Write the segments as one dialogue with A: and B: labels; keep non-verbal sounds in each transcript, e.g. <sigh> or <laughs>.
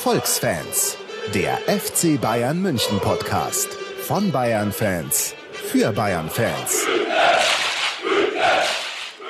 A: Erfolgsfans, der FC Bayern München Podcast von Bayern Fans für Bayern Fans.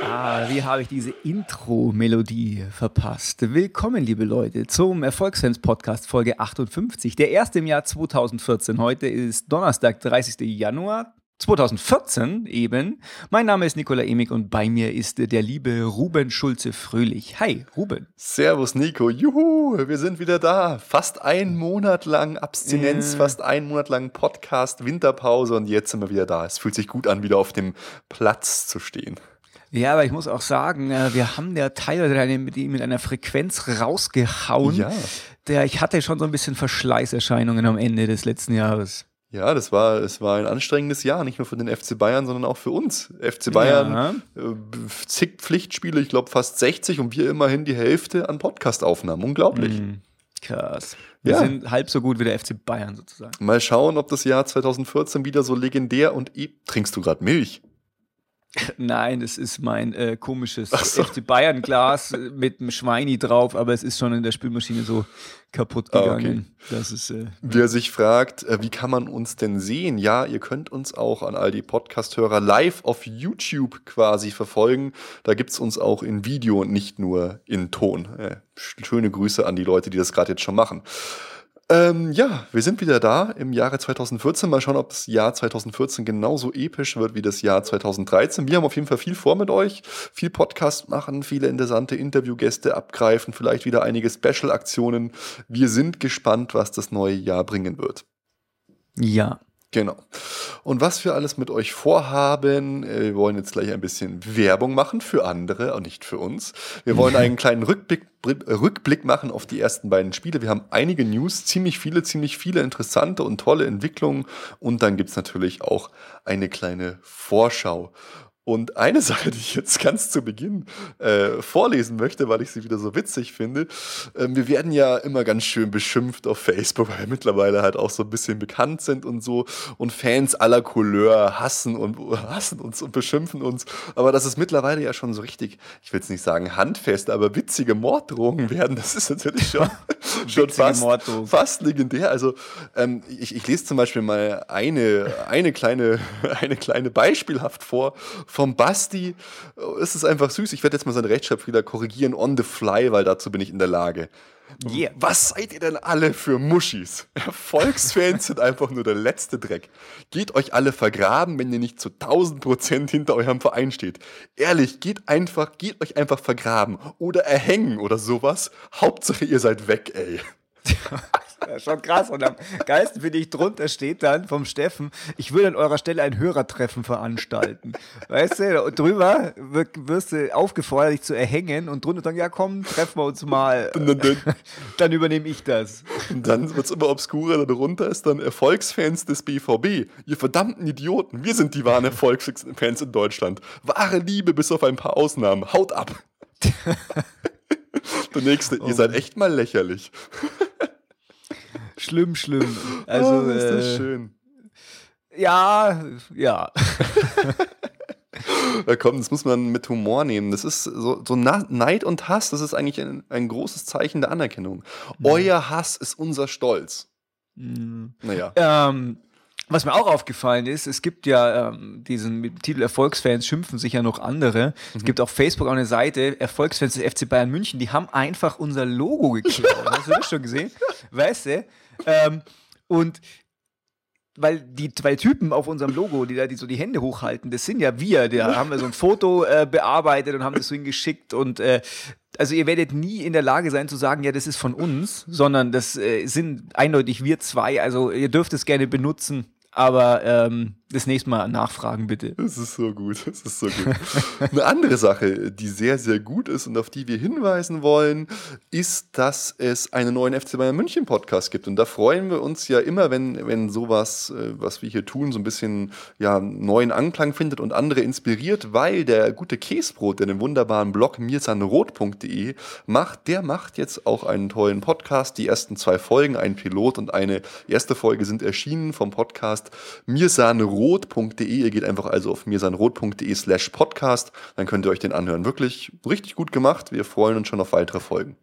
B: Ah, wie habe ich diese Intro-Melodie verpasst? Willkommen, liebe Leute, zum Erfolgsfans-Podcast Folge 58, der erste im Jahr 2014. Heute ist Donnerstag, 30. Januar 2014 eben. Mein Name ist Nikola Emig und bei mir ist der liebe Ruben Schulze-Fröhlich. Hi, Ruben.
C: Servus, Nico. Juhu, wir sind wieder da. Fast ein Monat lang Abstinenz, äh. fast ein Monat lang Podcast, Winterpause und jetzt sind wir wieder da. Es fühlt sich gut an, wieder auf dem Platz zu stehen.
B: Ja, aber ich muss auch sagen, äh, wir haben der teilweise mit, mit einer Frequenz rausgehauen. Ja. Der, ich hatte schon so ein bisschen Verschleißerscheinungen am Ende des letzten Jahres.
C: Ja, das war, es war ein anstrengendes Jahr, nicht nur für den FC Bayern, sondern auch für uns. FC Bayern, ja. äh, zig Pflichtspiele, ich glaube fast 60 und wir immerhin die Hälfte an Podcastaufnahmen. Unglaublich. Mhm.
B: Krass. Wir ja. sind halb so gut wie der FC Bayern sozusagen.
C: Mal schauen, ob das Jahr 2014 wieder so legendär und e trinkst du gerade Milch?
B: Nein, es ist mein äh, komisches so. FC Bayern Glas mit einem Schweini drauf, aber es ist schon in der Spülmaschine so kaputt gegangen. Ah, okay. ist,
C: äh, Wer sich fragt, äh, wie kann man uns denn sehen? Ja, ihr könnt uns auch an all die Podcast-Hörer live auf YouTube quasi verfolgen. Da gibt es uns auch in Video und nicht nur in Ton. Äh, schöne Grüße an die Leute, die das gerade jetzt schon machen. Ähm, ja, wir sind wieder da im Jahre 2014. Mal schauen, ob das Jahr 2014 genauso episch wird wie das Jahr 2013. Wir haben auf jeden Fall viel vor mit euch. Viel Podcast machen, viele interessante Interviewgäste abgreifen, vielleicht wieder einige Special-Aktionen. Wir sind gespannt, was das neue Jahr bringen wird.
B: Ja,
C: Genau. Und was wir alles mit euch vorhaben, äh, wir wollen jetzt gleich ein bisschen Werbung machen für andere und nicht für uns. Wir wollen einen <laughs> kleinen Rückblick, Rückblick machen auf die ersten beiden Spiele. Wir haben einige News, ziemlich viele, ziemlich viele interessante und tolle Entwicklungen. Und dann gibt's natürlich auch eine kleine Vorschau. Und eine <laughs> Sache, die ich jetzt ganz zu Beginn äh, vorlesen möchte, weil ich sie wieder so witzig finde. Äh, wir werden ja immer ganz schön beschimpft auf Facebook, weil wir mittlerweile halt auch so ein bisschen bekannt sind und so. Und Fans aller Couleur hassen und <laughs> hassen uns und beschimpfen uns. Aber das ist mittlerweile ja schon so richtig, ich will es nicht sagen handfest, aber witzige Morddrohungen werden. Das ist natürlich schon, <laughs> schon fast, fast legendär. Also ähm, ich, ich lese zum Beispiel mal eine, eine, kleine, eine kleine Beispielhaft vor vom Basti ist es einfach süß. Ich werde jetzt mal seinen Rechtschreibfehler korrigieren on the fly, weil dazu bin ich in der Lage. Yeah. Was seid ihr denn alle für Muschis? Erfolgsfans <laughs> sind einfach nur der letzte Dreck. Geht euch alle vergraben, wenn ihr nicht zu 1000 Prozent hinter eurem Verein steht. Ehrlich, geht einfach, geht euch einfach vergraben oder erhängen oder sowas. Hauptsache ihr seid weg, ey. <laughs>
B: Ja, schon krass. Und am geilsten finde ich, drunter steht dann vom Steffen, ich würde an eurer Stelle ein Hörertreffen veranstalten. Weißt du, und drüber wirst du aufgefordert, dich zu erhängen und drunter sagen, ja komm, treffen wir uns mal. Dann, dann, dann übernehme ich das.
C: Und dann wird es immer obskurer, darunter ist dann Erfolgsfans des BVB. Ihr verdammten Idioten, wir sind die wahren Erfolgsfans in Deutschland. Wahre Liebe bis auf ein paar Ausnahmen. Haut ab. <laughs> Der nächste, oh. ihr seid echt mal lächerlich.
B: Schlimm, schlimm. Also, oh, ist das äh, schön. Ja, ja.
C: Ja, komm, das muss man mit Humor nehmen. Das ist so, so Neid und Hass, das ist eigentlich ein, ein großes Zeichen der Anerkennung. Mhm. Euer Hass ist unser Stolz.
B: Mhm. Naja. Ähm, was mir auch aufgefallen ist, es gibt ja ähm, diesen Titel Erfolgsfans schimpfen sich ja noch andere. Mhm. Es gibt auf Facebook auch eine Seite, Erfolgsfans des FC Bayern München, die haben einfach unser Logo geklaut. Hast du das schon gesehen? Weißt du? Ähm, und weil die zwei Typen auf unserem Logo, die da die so die Hände hochhalten, das sind ja wir. Da haben wir so ein Foto äh, bearbeitet und haben das so hingeschickt und äh, also ihr werdet nie in der Lage sein zu sagen, ja, das ist von uns, sondern das äh, sind eindeutig wir zwei. Also ihr dürft es gerne benutzen, aber ähm, das nächste Mal nachfragen, bitte.
C: Das ist so gut, das ist so gut. Eine andere Sache, die sehr, sehr gut ist und auf die wir hinweisen wollen, ist, dass es einen neuen FC Bayern München Podcast gibt. Und da freuen wir uns ja immer, wenn, wenn sowas, äh, was wir hier tun, so ein bisschen ja, neuen Anklang findet und andere inspiriert, weil der gute Käsbrot, der den wunderbaren Blog mirsanrot.de macht, der macht jetzt auch einen tollen Podcast. Die ersten zwei Folgen, ein Pilot und eine erste Folge sind erschienen vom Podcast Mirsanrot mirsanrot.de. Ihr geht einfach also auf mirsanrot.de slash podcast. Dann könnt ihr euch den anhören. Wirklich richtig gut gemacht. Wir freuen uns schon auf weitere Folgen.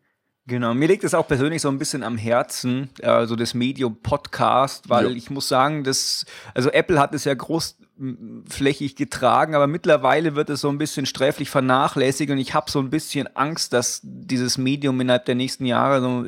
B: Genau, mir liegt es auch persönlich so ein bisschen am Herzen, also das Medium Podcast, weil ja. ich muss sagen, dass, also Apple hat es ja großflächig getragen, aber mittlerweile wird es so ein bisschen sträflich vernachlässigt und ich habe so ein bisschen Angst, dass dieses Medium innerhalb der nächsten Jahre so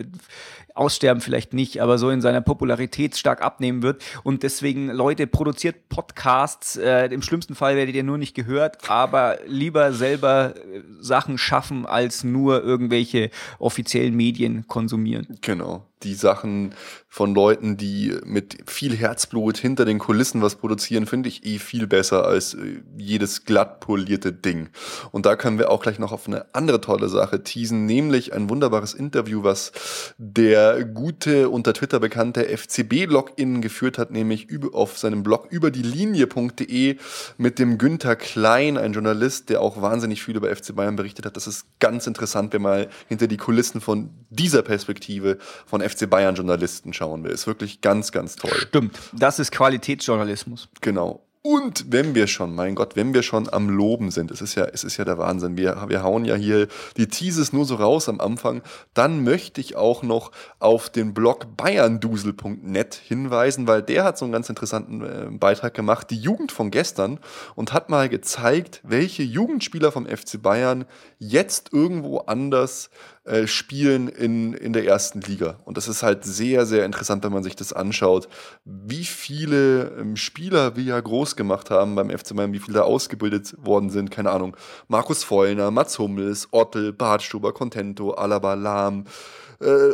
B: aussterben vielleicht nicht, aber so in seiner Popularität stark abnehmen wird. Und deswegen, Leute, produziert Podcasts. Äh, Im schlimmsten Fall werdet ihr nur nicht gehört, aber lieber selber äh, Sachen schaffen, als nur irgendwelche offiziellen Medien konsumieren.
C: Genau die Sachen von Leuten, die mit viel Herzblut hinter den Kulissen was produzieren, finde ich eh viel besser als äh, jedes glatt polierte Ding. Und da können wir auch gleich noch auf eine andere tolle Sache teasen, nämlich ein wunderbares Interview, was der gute, unter Twitter bekannte FCB-Login geführt hat, nämlich auf seinem Blog über die Linie.de mit dem Günther Klein, ein Journalist, der auch wahnsinnig viel über FC Bayern berichtet hat. Das ist ganz interessant, wenn man hinter die Kulissen von dieser Perspektive von FC Bayern Journalisten schauen will. Ist wirklich ganz, ganz toll.
B: Stimmt. Das ist Qualitätsjournalismus.
C: Genau. Und wenn wir schon, mein Gott, wenn wir schon am Loben sind, es ist ja, es ist ja der Wahnsinn. Wir, wir hauen ja hier die Teases nur so raus am Anfang. Dann möchte ich auch noch auf den Blog bayerndusel.net hinweisen, weil der hat so einen ganz interessanten äh, Beitrag gemacht, die Jugend von gestern und hat mal gezeigt, welche Jugendspieler vom FC Bayern jetzt irgendwo anders äh, spielen in, in der ersten Liga. Und das ist halt sehr, sehr interessant, wenn man sich das anschaut, wie viele ähm, Spieler wir ja groß gemacht haben beim FC Bayern, wie viele da ausgebildet worden sind. Keine Ahnung. Markus Vollner, Mats Hummels, Ottel, Bartstuber, Contento, Alaba, Lahm. Äh,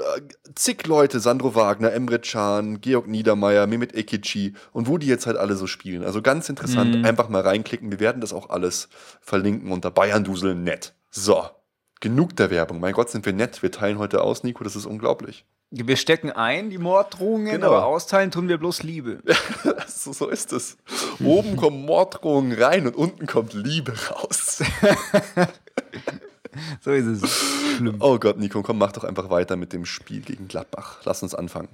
C: zig Leute, Sandro Wagner, Emre Can, Georg Niedermeyer, Mehmet Ekici und wo die jetzt halt alle so spielen. Also ganz interessant, mhm. einfach mal reinklicken. Wir werden das auch alles verlinken unter Bayern-Dusel.net. So, Genug der Werbung. Mein Gott, sind wir nett. Wir teilen heute aus, Nico. Das ist unglaublich.
B: Wir stecken ein, die Morddrohungen, genau. aber austeilen tun wir bloß Liebe. <laughs>
C: so, so ist es. Oben <laughs> kommen Morddrohungen rein und unten kommt Liebe raus. <laughs>
B: so ist es.
C: Schlimm. Oh Gott, Nico, komm, mach doch einfach weiter mit dem Spiel gegen Gladbach. Lass uns anfangen.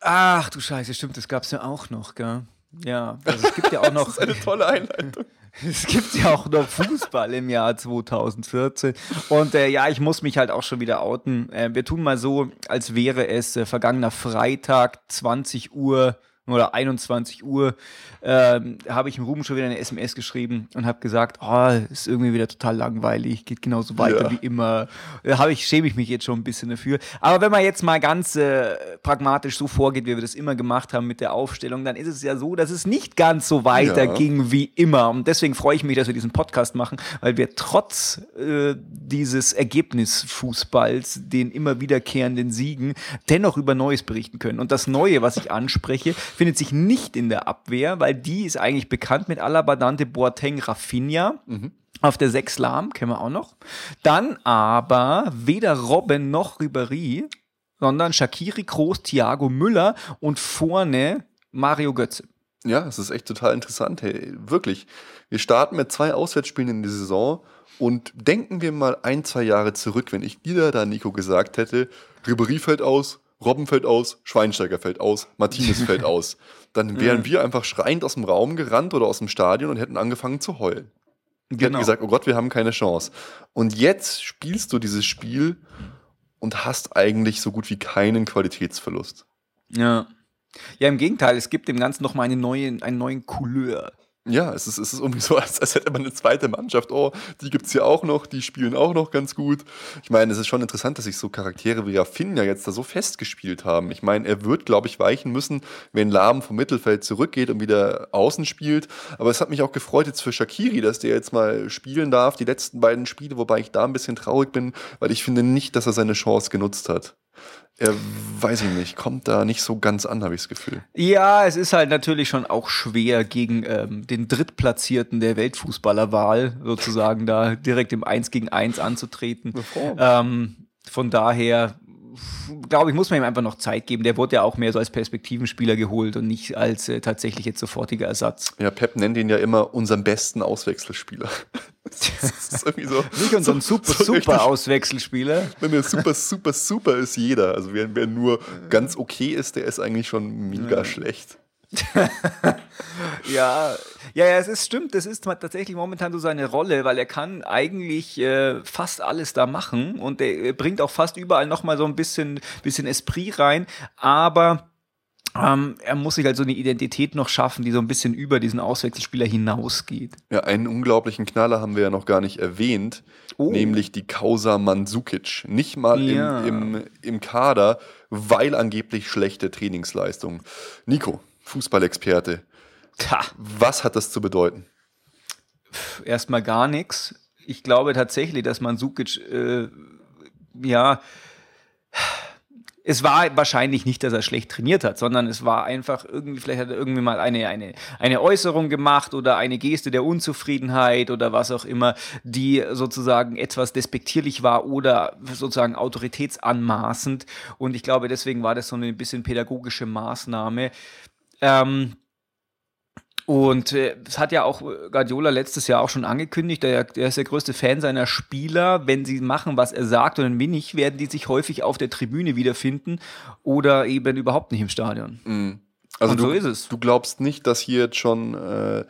B: Ach du Scheiße, stimmt, das gab es ja auch noch, gell? Ja, also es gibt ja auch noch.
C: das ist eine tolle Einleitung. <laughs>
B: Es gibt ja auch noch Fußball im Jahr 2014. Und äh, ja, ich muss mich halt auch schon wieder outen. Äh, wir tun mal so, als wäre es äh, vergangener Freitag, 20 Uhr oder 21 Uhr ähm, habe ich im Ruben schon wieder eine SMS geschrieben und habe gesagt, oh, ist irgendwie wieder total langweilig, geht genauso weiter ja. wie immer. Da habe ich schäme ich mich jetzt schon ein bisschen dafür. Aber wenn man jetzt mal ganz äh, pragmatisch so vorgeht, wie wir das immer gemacht haben mit der Aufstellung, dann ist es ja so, dass es nicht ganz so weiterging ja. wie immer. Und deswegen freue ich mich, dass wir diesen Podcast machen, weil wir trotz äh, dieses Ergebnisfußballs, den immer wiederkehrenden Siegen, dennoch über Neues berichten können. Und das Neue, was ich anspreche, findet sich nicht in der Abwehr, weil die ist eigentlich bekannt mit Alaba, Dante, Boateng, Rafinha. Mhm. Auf der 6 Lahm, kennen wir auch noch. Dann aber weder Robben noch Ribéry, sondern Shakiri, Kroos, Thiago Müller und vorne Mario Götze.
C: Ja, es ist echt total interessant. Hey, wirklich. Wir starten mit zwei Auswärtsspielen in die Saison und denken wir mal ein, zwei Jahre zurück, wenn ich dir da, Nico, gesagt hätte, Ribéry fällt aus, Robben fällt aus, Schweinsteiger fällt aus, Martinez fällt <laughs> aus. Dann wären wir einfach schreiend aus dem Raum gerannt oder aus dem Stadion und hätten angefangen zu heulen. Wir genau. hätten gesagt, oh Gott, wir haben keine Chance. Und jetzt spielst du dieses Spiel und hast eigentlich so gut wie keinen Qualitätsverlust.
B: Ja. Ja, im Gegenteil, es gibt dem Ganzen nochmal eine neue, einen neuen Couleur.
C: Ja, es ist, es ist irgendwie so, <laughs> als, als hätte man eine zweite Mannschaft. Oh, die gibt es hier auch noch, die spielen auch noch ganz gut. Ich meine, es ist schon interessant, dass sich so Charaktere wie Rafinha jetzt da so festgespielt haben. Ich meine, er wird, glaube ich, weichen müssen, wenn Lahm vom Mittelfeld zurückgeht und wieder außen spielt. Aber es hat mich auch gefreut jetzt für Shakiri, dass der jetzt mal spielen darf, die letzten beiden Spiele, wobei ich da ein bisschen traurig bin, weil ich finde nicht, dass er seine Chance genutzt hat er, weiß ich nicht, kommt da nicht so ganz an, habe ich das Gefühl.
B: Ja, es ist halt natürlich schon auch schwer, gegen ähm, den Drittplatzierten der Weltfußballerwahl sozusagen da direkt im 1 gegen 1 anzutreten. Ähm, von daher glaube ich, muss man ihm einfach noch Zeit geben. Der wurde ja auch mehr so als Perspektivenspieler geholt und nicht als äh, tatsächlich jetzt sofortiger Ersatz.
C: Ja, Pep nennt ihn ja immer unseren besten Auswechselspieler. <laughs>
B: das ist irgendwie so. Nicht unseren super, so super Auswechselspieler.
C: Wenn der super, super, super ist jeder. Also wer, wer nur ganz okay ist, der ist eigentlich schon mega ja. schlecht. <laughs>
B: Ja, ja, ja, es ist stimmt. Das ist tatsächlich momentan so seine Rolle, weil er kann eigentlich äh, fast alles da machen und er bringt auch fast überall nochmal so ein bisschen, bisschen Esprit rein. Aber ähm, er muss sich halt so eine Identität noch schaffen, die so ein bisschen über diesen Auswechselspieler hinausgeht.
C: Ja, einen unglaublichen Knaller haben wir ja noch gar nicht erwähnt, oh. nämlich die Causa Mandzukic. Nicht mal ja. im, im, im Kader, weil angeblich schlechte Trainingsleistung. Nico, Fußballexperte, Tja. was hat das zu bedeuten?
B: Erstmal gar nichts. Ich glaube tatsächlich, dass Mandzukic, äh, ja, es war wahrscheinlich nicht, dass er schlecht trainiert hat, sondern es war einfach irgendwie, vielleicht hat er irgendwie mal eine, eine, eine Äußerung gemacht oder eine Geste der Unzufriedenheit oder was auch immer, die sozusagen etwas despektierlich war oder sozusagen autoritätsanmaßend. Und ich glaube, deswegen war das so eine bisschen pädagogische Maßnahme. Ähm, und äh, das hat ja auch Guardiola letztes Jahr auch schon angekündigt. Der, der ist der größte Fan seiner Spieler. Wenn sie machen, was er sagt und wenn nicht, werden die sich häufig auf der Tribüne wiederfinden oder eben überhaupt nicht im Stadion. Mhm.
C: Also und du, so ist es. Du glaubst nicht, dass hier jetzt schon äh,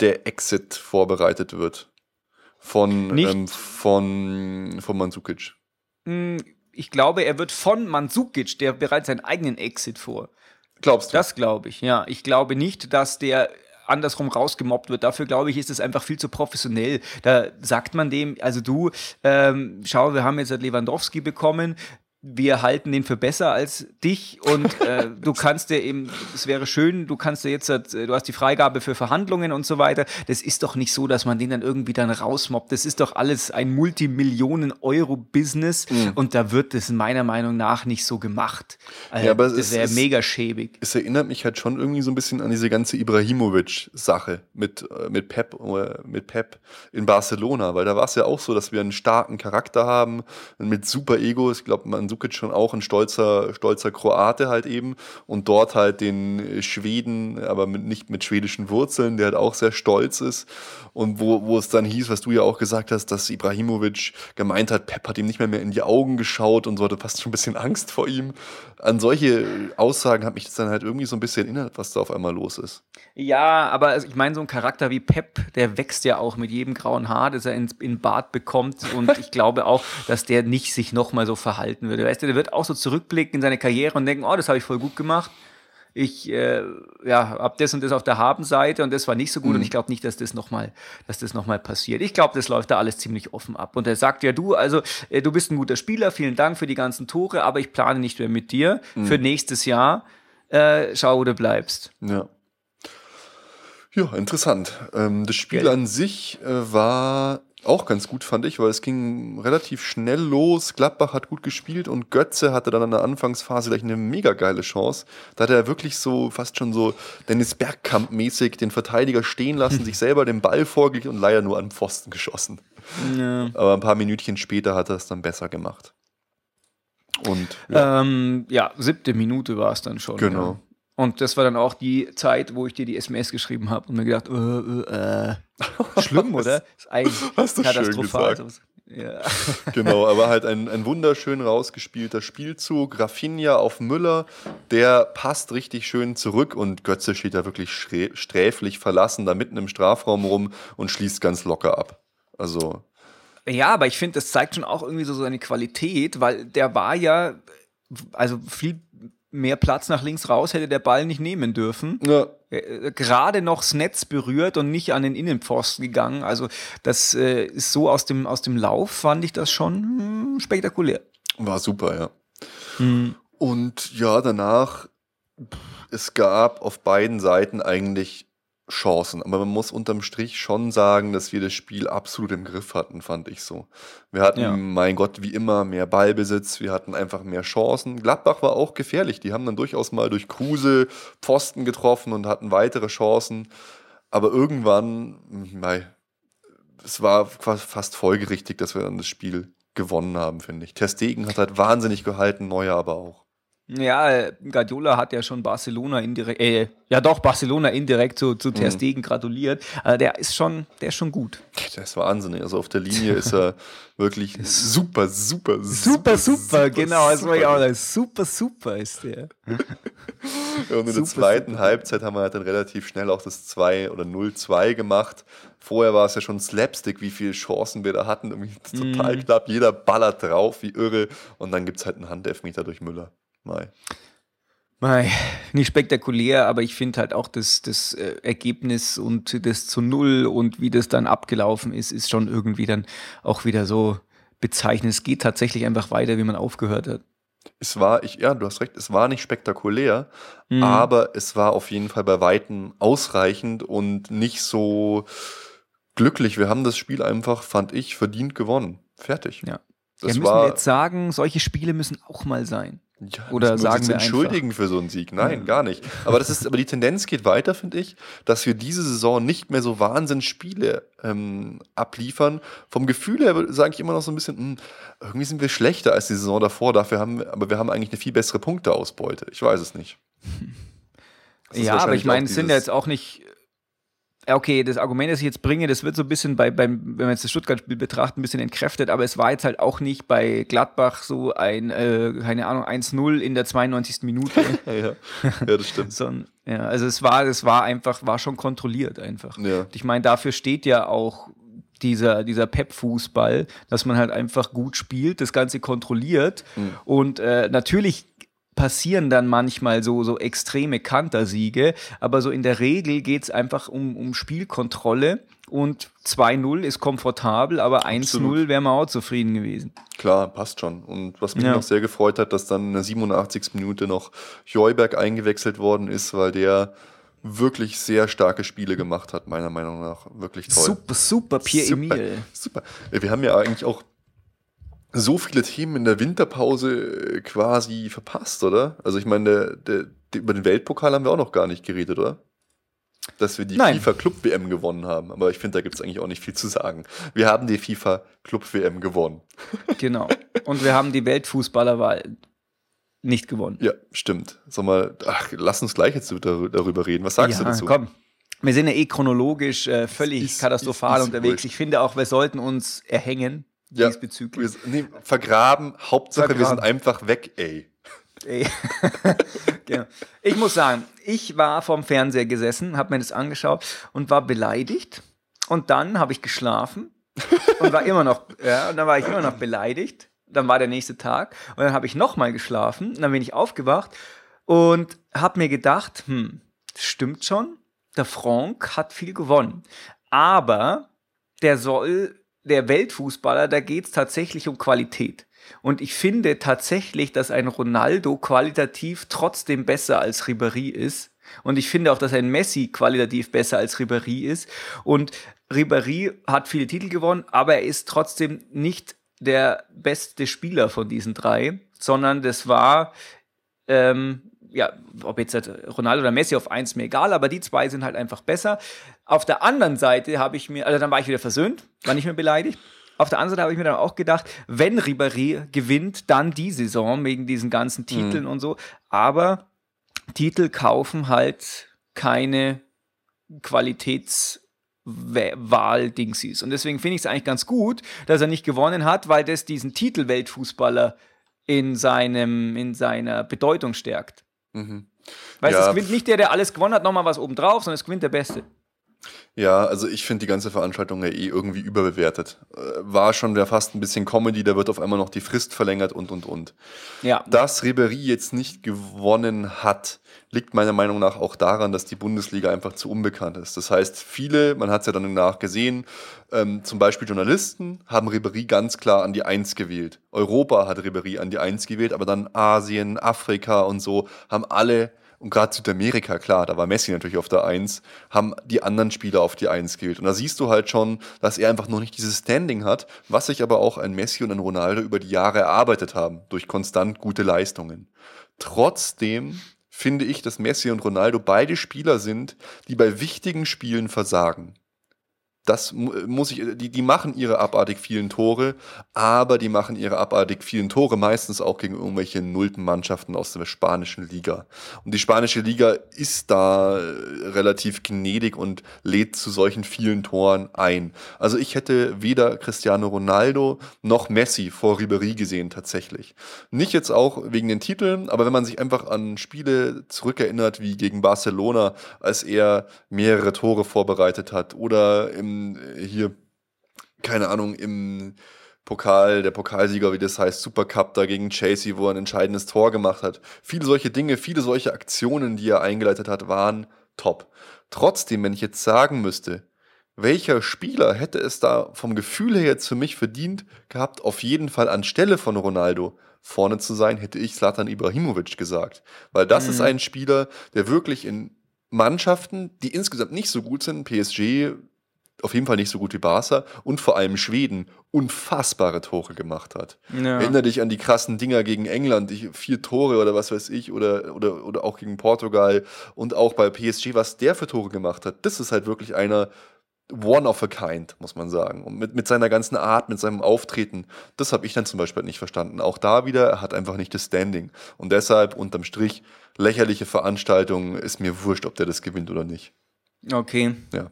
C: der Exit vorbereitet wird von, ähm, von, von Mandzukic?
B: Mm, ich glaube, er wird von Mandzukic, der bereits seinen eigenen Exit vor.
C: Glaubst du?
B: Das glaube ich, ja. Ich glaube nicht, dass der andersrum rausgemobbt wird. Dafür glaube ich, ist es einfach viel zu professionell. Da sagt man dem, also du, ähm, schau, wir haben jetzt Lewandowski bekommen, wir halten den für besser als dich und äh, <laughs> du kannst dir eben, es wäre schön, du kannst dir jetzt, äh, du hast die Freigabe für Verhandlungen und so weiter. Das ist doch nicht so, dass man den dann irgendwie dann rausmobbt. Das ist doch alles ein Multimillionen-Euro-Business mhm. und da wird es meiner Meinung nach nicht so gemacht.
C: Also, ja, aber das wäre mega schäbig. Es erinnert mich halt schon irgendwie so ein bisschen an diese ganze Ibrahimovic-Sache mit, äh, mit Pep, äh, mit Pep in Barcelona, weil da war es ja auch so, dass wir einen starken Charakter haben, mit super Ego. Ich glaube, man Mandzukic schon auch ein stolzer, stolzer Kroate halt eben und dort halt den Schweden, aber mit, nicht mit schwedischen Wurzeln, der halt auch sehr stolz ist und wo, wo es dann hieß, was du ja auch gesagt hast, dass Ibrahimovic gemeint hat, Pep hat ihm nicht mehr, mehr in die Augen geschaut und so hatte fast schon ein bisschen Angst vor ihm. An solche Aussagen hat mich das dann halt irgendwie so ein bisschen erinnert, was da auf einmal los ist.
B: Ja, aber ich meine, so ein Charakter wie Pep, der wächst ja auch mit jedem grauen Haar, das er in, in Bart bekommt und <laughs> ich glaube auch, dass der nicht sich nochmal so verhalten würde. Weißt du, der wird auch so zurückblicken in seine Karriere und denken, oh, das habe ich voll gut gemacht ich äh, ja, habe das und das auf der Habenseite und das war nicht so gut mhm. und ich glaube nicht, dass das nochmal, dass das noch mal passiert. Ich glaube, das läuft da alles ziemlich offen ab. Und er sagt ja, du, also äh, du bist ein guter Spieler, vielen Dank für die ganzen Tore, aber ich plane nicht mehr mit dir mhm. für nächstes Jahr. Äh, schau, wo du bleibst.
C: Ja. Ja, interessant. Ähm, das Spiel Gell. an sich äh, war auch ganz gut, fand ich, weil es ging relativ schnell los. Gladbach hat gut gespielt und Götze hatte dann in der Anfangsphase gleich eine mega geile Chance. Da hat er wirklich so fast schon so Dennis Bergkamp-mäßig den Verteidiger stehen lassen, sich selber den Ball vorgelegt und leider nur an Pfosten geschossen. Ja. Aber ein paar Minütchen später hat er es dann besser gemacht.
B: Und ja, ähm, ja siebte Minute war es dann schon.
C: Genau. Ja.
B: Und das war dann auch die Zeit, wo ich dir die SMS geschrieben habe und mir gedacht, äh, äh, äh. schlimm, <laughs> oder? Das
C: ist eigentlich <laughs> Hast du katastrophal. Schön gesagt. Ja. <laughs> genau, aber halt ein, ein wunderschön rausgespielter Spielzug. Rafinha auf Müller, der passt richtig schön zurück und Götze steht da wirklich sträflich verlassen, da mitten im Strafraum rum und schließt ganz locker ab. Also.
B: Ja, aber ich finde, das zeigt schon auch irgendwie so seine Qualität, weil der war ja, also viel mehr Platz nach links raus hätte der Ball nicht nehmen dürfen. Ja. Äh, gerade noch das Netz berührt und nicht an den Innenpfosten gegangen. Also das äh, ist so aus dem, aus dem Lauf, fand ich das schon hm, spektakulär.
C: War super, ja. Mhm. Und ja, danach, es gab auf beiden Seiten eigentlich Chancen. Aber man muss unterm Strich schon sagen, dass wir das Spiel absolut im Griff hatten, fand ich so. Wir hatten, ja. mein Gott, wie immer mehr Ballbesitz, wir hatten einfach mehr Chancen. Gladbach war auch gefährlich. Die haben dann durchaus mal durch Kruse Pfosten getroffen und hatten weitere Chancen. Aber irgendwann, mei, es war fast folgerichtig, dass wir dann das Spiel gewonnen haben, finde ich. Testegen hat halt wahnsinnig gehalten, Neuer aber auch.
B: Ja, Guardiola hat ja schon Barcelona indirekt, äh, ja doch, Barcelona indirekt zu, zu Ter mhm. Stegen mhm. gratuliert. Also der ist schon, der ist schon gut.
C: Der ist wahnsinnig. Also auf der Linie ist er wirklich <laughs> super, super,
B: super, super, super, genau. Das war auch sagen. Super, super ist der.
C: und in der zweiten super. Halbzeit haben wir halt dann relativ schnell auch das 2 oder 0-2 gemacht. Vorher war es ja schon Slapstick, wie viele Chancen wir da hatten. Irgendwie total mhm. knapp. Jeder ballert drauf, wie irre. Und dann gibt es halt einen Handelfmeter durch Müller. Mai.
B: Mai, nicht spektakulär, aber ich finde halt auch das, das äh, Ergebnis und das zu Null und wie das dann abgelaufen ist, ist schon irgendwie dann auch wieder so bezeichnend. Es geht tatsächlich einfach weiter, wie man aufgehört hat.
C: Es war, ich, ja, du hast recht, es war nicht spektakulär, mhm. aber es war auf jeden Fall bei Weitem ausreichend und nicht so glücklich. Wir haben das Spiel einfach, fand ich, verdient gewonnen. Fertig.
B: Ja. Das ja, müssen war, wir jetzt sagen, solche Spiele müssen auch mal sein.
C: Ja, Oder sagen wir entschuldigen einfach. für so einen Sieg. Nein, ja. gar nicht. Aber das ist, aber die Tendenz geht weiter, finde ich, dass wir diese Saison nicht mehr so Wahnsinnsspiele ähm, abliefern. Vom Gefühl her sage ich immer noch so ein bisschen, mh, hm, irgendwie sind wir schlechter als die Saison davor. Dafür haben aber wir haben eigentlich eine viel bessere Punkteausbeute. Ich weiß es nicht. <laughs>
B: Ja, aber ich meine, es sind ja jetzt auch nicht okay, das Argument, das ich jetzt bringe, das wird so ein bisschen bei, beim, wenn wir jetzt das Stuttgart-Spiel betrachten, ein bisschen entkräftet, aber es war jetzt halt auch nicht bei Gladbach so ein, äh, keine Ahnung, 1-0 in der 92. Minute. <laughs>
C: ja, ja. das stimmt. <laughs>
B: so, ja, also es war, es war einfach, war schon kontrolliert einfach. Ja. Ich meine, dafür steht ja auch dieser, dieser Pep-Fußball, dass man halt einfach gut spielt, das Ganze kontrolliert. Mhm. Und äh, natürlich passieren dann manchmal so, so extreme Kantersiege, aber so in der Regel geht es einfach um, um Spielkontrolle und 2-0 ist komfortabel, aber 1-0 wäre man auch zufrieden gewesen.
C: Klar, passt schon. Und was mich ja. noch sehr gefreut hat, dass dann in der 87. Minute noch Joyberg eingewechselt worden ist, weil der wirklich sehr starke Spiele gemacht hat, meiner Meinung nach. Wirklich toll.
B: Super, super, Pierre-Emil.
C: Super. Wir haben ja eigentlich auch so viele Themen in der Winterpause äh, quasi verpasst, oder? Also ich meine, der, der, über den Weltpokal haben wir auch noch gar nicht geredet, oder? Dass wir die Nein. FIFA Club WM gewonnen haben. Aber ich finde, da gibt es eigentlich auch nicht viel zu sagen. Wir haben die FIFA Club WM gewonnen.
B: Genau. Und wir haben die Weltfußballerwahl nicht gewonnen.
C: Ja, stimmt. Sag mal, ach, lass uns gleich jetzt darüber reden. Was sagst ja, du dazu?
B: Komm. Wir sind ja eh chronologisch äh, völlig ist, katastrophal ist, ist unterwegs. Ich finde auch, wir sollten uns erhängen ja, diesbezüglich.
C: Wir, nee, vergraben, Hauptsache vergraben. wir sind einfach weg, ey. ey. <laughs>
B: genau. Ich muss sagen, ich war vorm Fernseher gesessen, habe mir das angeschaut und war beleidigt. Und dann habe ich geschlafen und war immer noch, <laughs> ja, und dann war ich immer noch beleidigt. Dann war der nächste Tag und dann habe ich nochmal geschlafen und dann bin ich aufgewacht und habe mir gedacht, hm, stimmt schon, der Franck hat viel gewonnen. Aber der soll der Weltfußballer, da geht es tatsächlich um Qualität. Und ich finde tatsächlich, dass ein Ronaldo qualitativ trotzdem besser als Ribéry ist. Und ich finde auch, dass ein Messi qualitativ besser als Ribéry ist. Und Ribéry hat viele Titel gewonnen, aber er ist trotzdem nicht der beste Spieler von diesen drei, sondern das war ähm, ja, ob jetzt Ronaldo oder Messi auf eins mir egal, aber die zwei sind halt einfach besser. Auf der anderen Seite habe ich mir, also dann war ich wieder versöhnt, war nicht mehr beleidigt. Auf der anderen Seite habe ich mir dann auch gedacht, wenn Ribéry gewinnt, dann die Saison wegen diesen ganzen Titeln mhm. und so. Aber Titel kaufen halt keine Qualitätswahl-Dingsies. Und deswegen finde ich es eigentlich ganz gut, dass er nicht gewonnen hat, weil das diesen Titel Weltfußballer in, seinem, in seiner Bedeutung stärkt. Mhm. Weißt du, ja. es gewinnt nicht der, der alles gewonnen hat, nochmal was obendrauf, sondern es gewinnt der Beste.
C: Ja, also ich finde die ganze Veranstaltung ja eh irgendwie überbewertet. Äh, war schon ja fast ein bisschen Comedy, da wird auf einmal noch die Frist verlängert und und und. Ja. Dass Ribery jetzt nicht gewonnen hat, liegt meiner Meinung nach auch daran, dass die Bundesliga einfach zu unbekannt ist. Das heißt, viele, man hat es ja dann danach gesehen, ähm, zum Beispiel Journalisten haben Ribery ganz klar an die Eins gewählt. Europa hat Ribery an die Eins gewählt, aber dann Asien, Afrika und so haben alle und gerade Südamerika, klar, da war Messi natürlich auf der Eins, haben die anderen Spieler auf die Eins gewählt. Und da siehst du halt schon, dass er einfach noch nicht dieses Standing hat, was sich aber auch ein Messi und ein Ronaldo über die Jahre erarbeitet haben, durch konstant gute Leistungen. Trotzdem finde ich, dass Messi und Ronaldo beide Spieler sind, die bei wichtigen Spielen versagen. Das muss ich, die, die machen ihre abartig vielen Tore, aber die machen ihre abartig vielen Tore meistens auch gegen irgendwelche nullten Mannschaften aus der spanischen Liga. Und die spanische Liga ist da äh, relativ gnädig und lädt zu solchen vielen Toren ein. Also ich hätte weder Cristiano Ronaldo noch Messi vor Ribery gesehen tatsächlich. Nicht jetzt auch wegen den Titeln, aber wenn man sich einfach an Spiele zurückerinnert, wie gegen Barcelona, als er mehrere Tore vorbereitet hat oder im hier, keine Ahnung, im Pokal, der Pokalsieger, wie das heißt, Supercup da gegen Chasey, wo er ein entscheidendes Tor gemacht hat. Viele solche Dinge, viele solche Aktionen, die er eingeleitet hat, waren top. Trotzdem, wenn ich jetzt sagen müsste, welcher Spieler hätte es da vom Gefühl her jetzt für mich verdient gehabt, auf jeden Fall anstelle von Ronaldo vorne zu sein, hätte ich Slatan Ibrahimovic gesagt. Weil das mhm. ist ein Spieler, der wirklich in Mannschaften, die insgesamt nicht so gut sind, PSG auf jeden Fall nicht so gut wie Barca und vor allem Schweden unfassbare Tore gemacht hat. Ja. Erinnere dich an die krassen Dinger gegen England, die vier Tore oder was weiß ich, oder, oder, oder auch gegen Portugal und auch bei PSG, was der für Tore gemacht hat. Das ist halt wirklich einer one of a kind, muss man sagen. Und mit, mit seiner ganzen Art, mit seinem Auftreten, das habe ich dann zum Beispiel nicht verstanden. Auch da wieder, er hat einfach nicht das Standing. Und deshalb, unterm Strich, lächerliche Veranstaltung, ist mir wurscht, ob der das gewinnt oder nicht.
B: Okay.
C: Ja.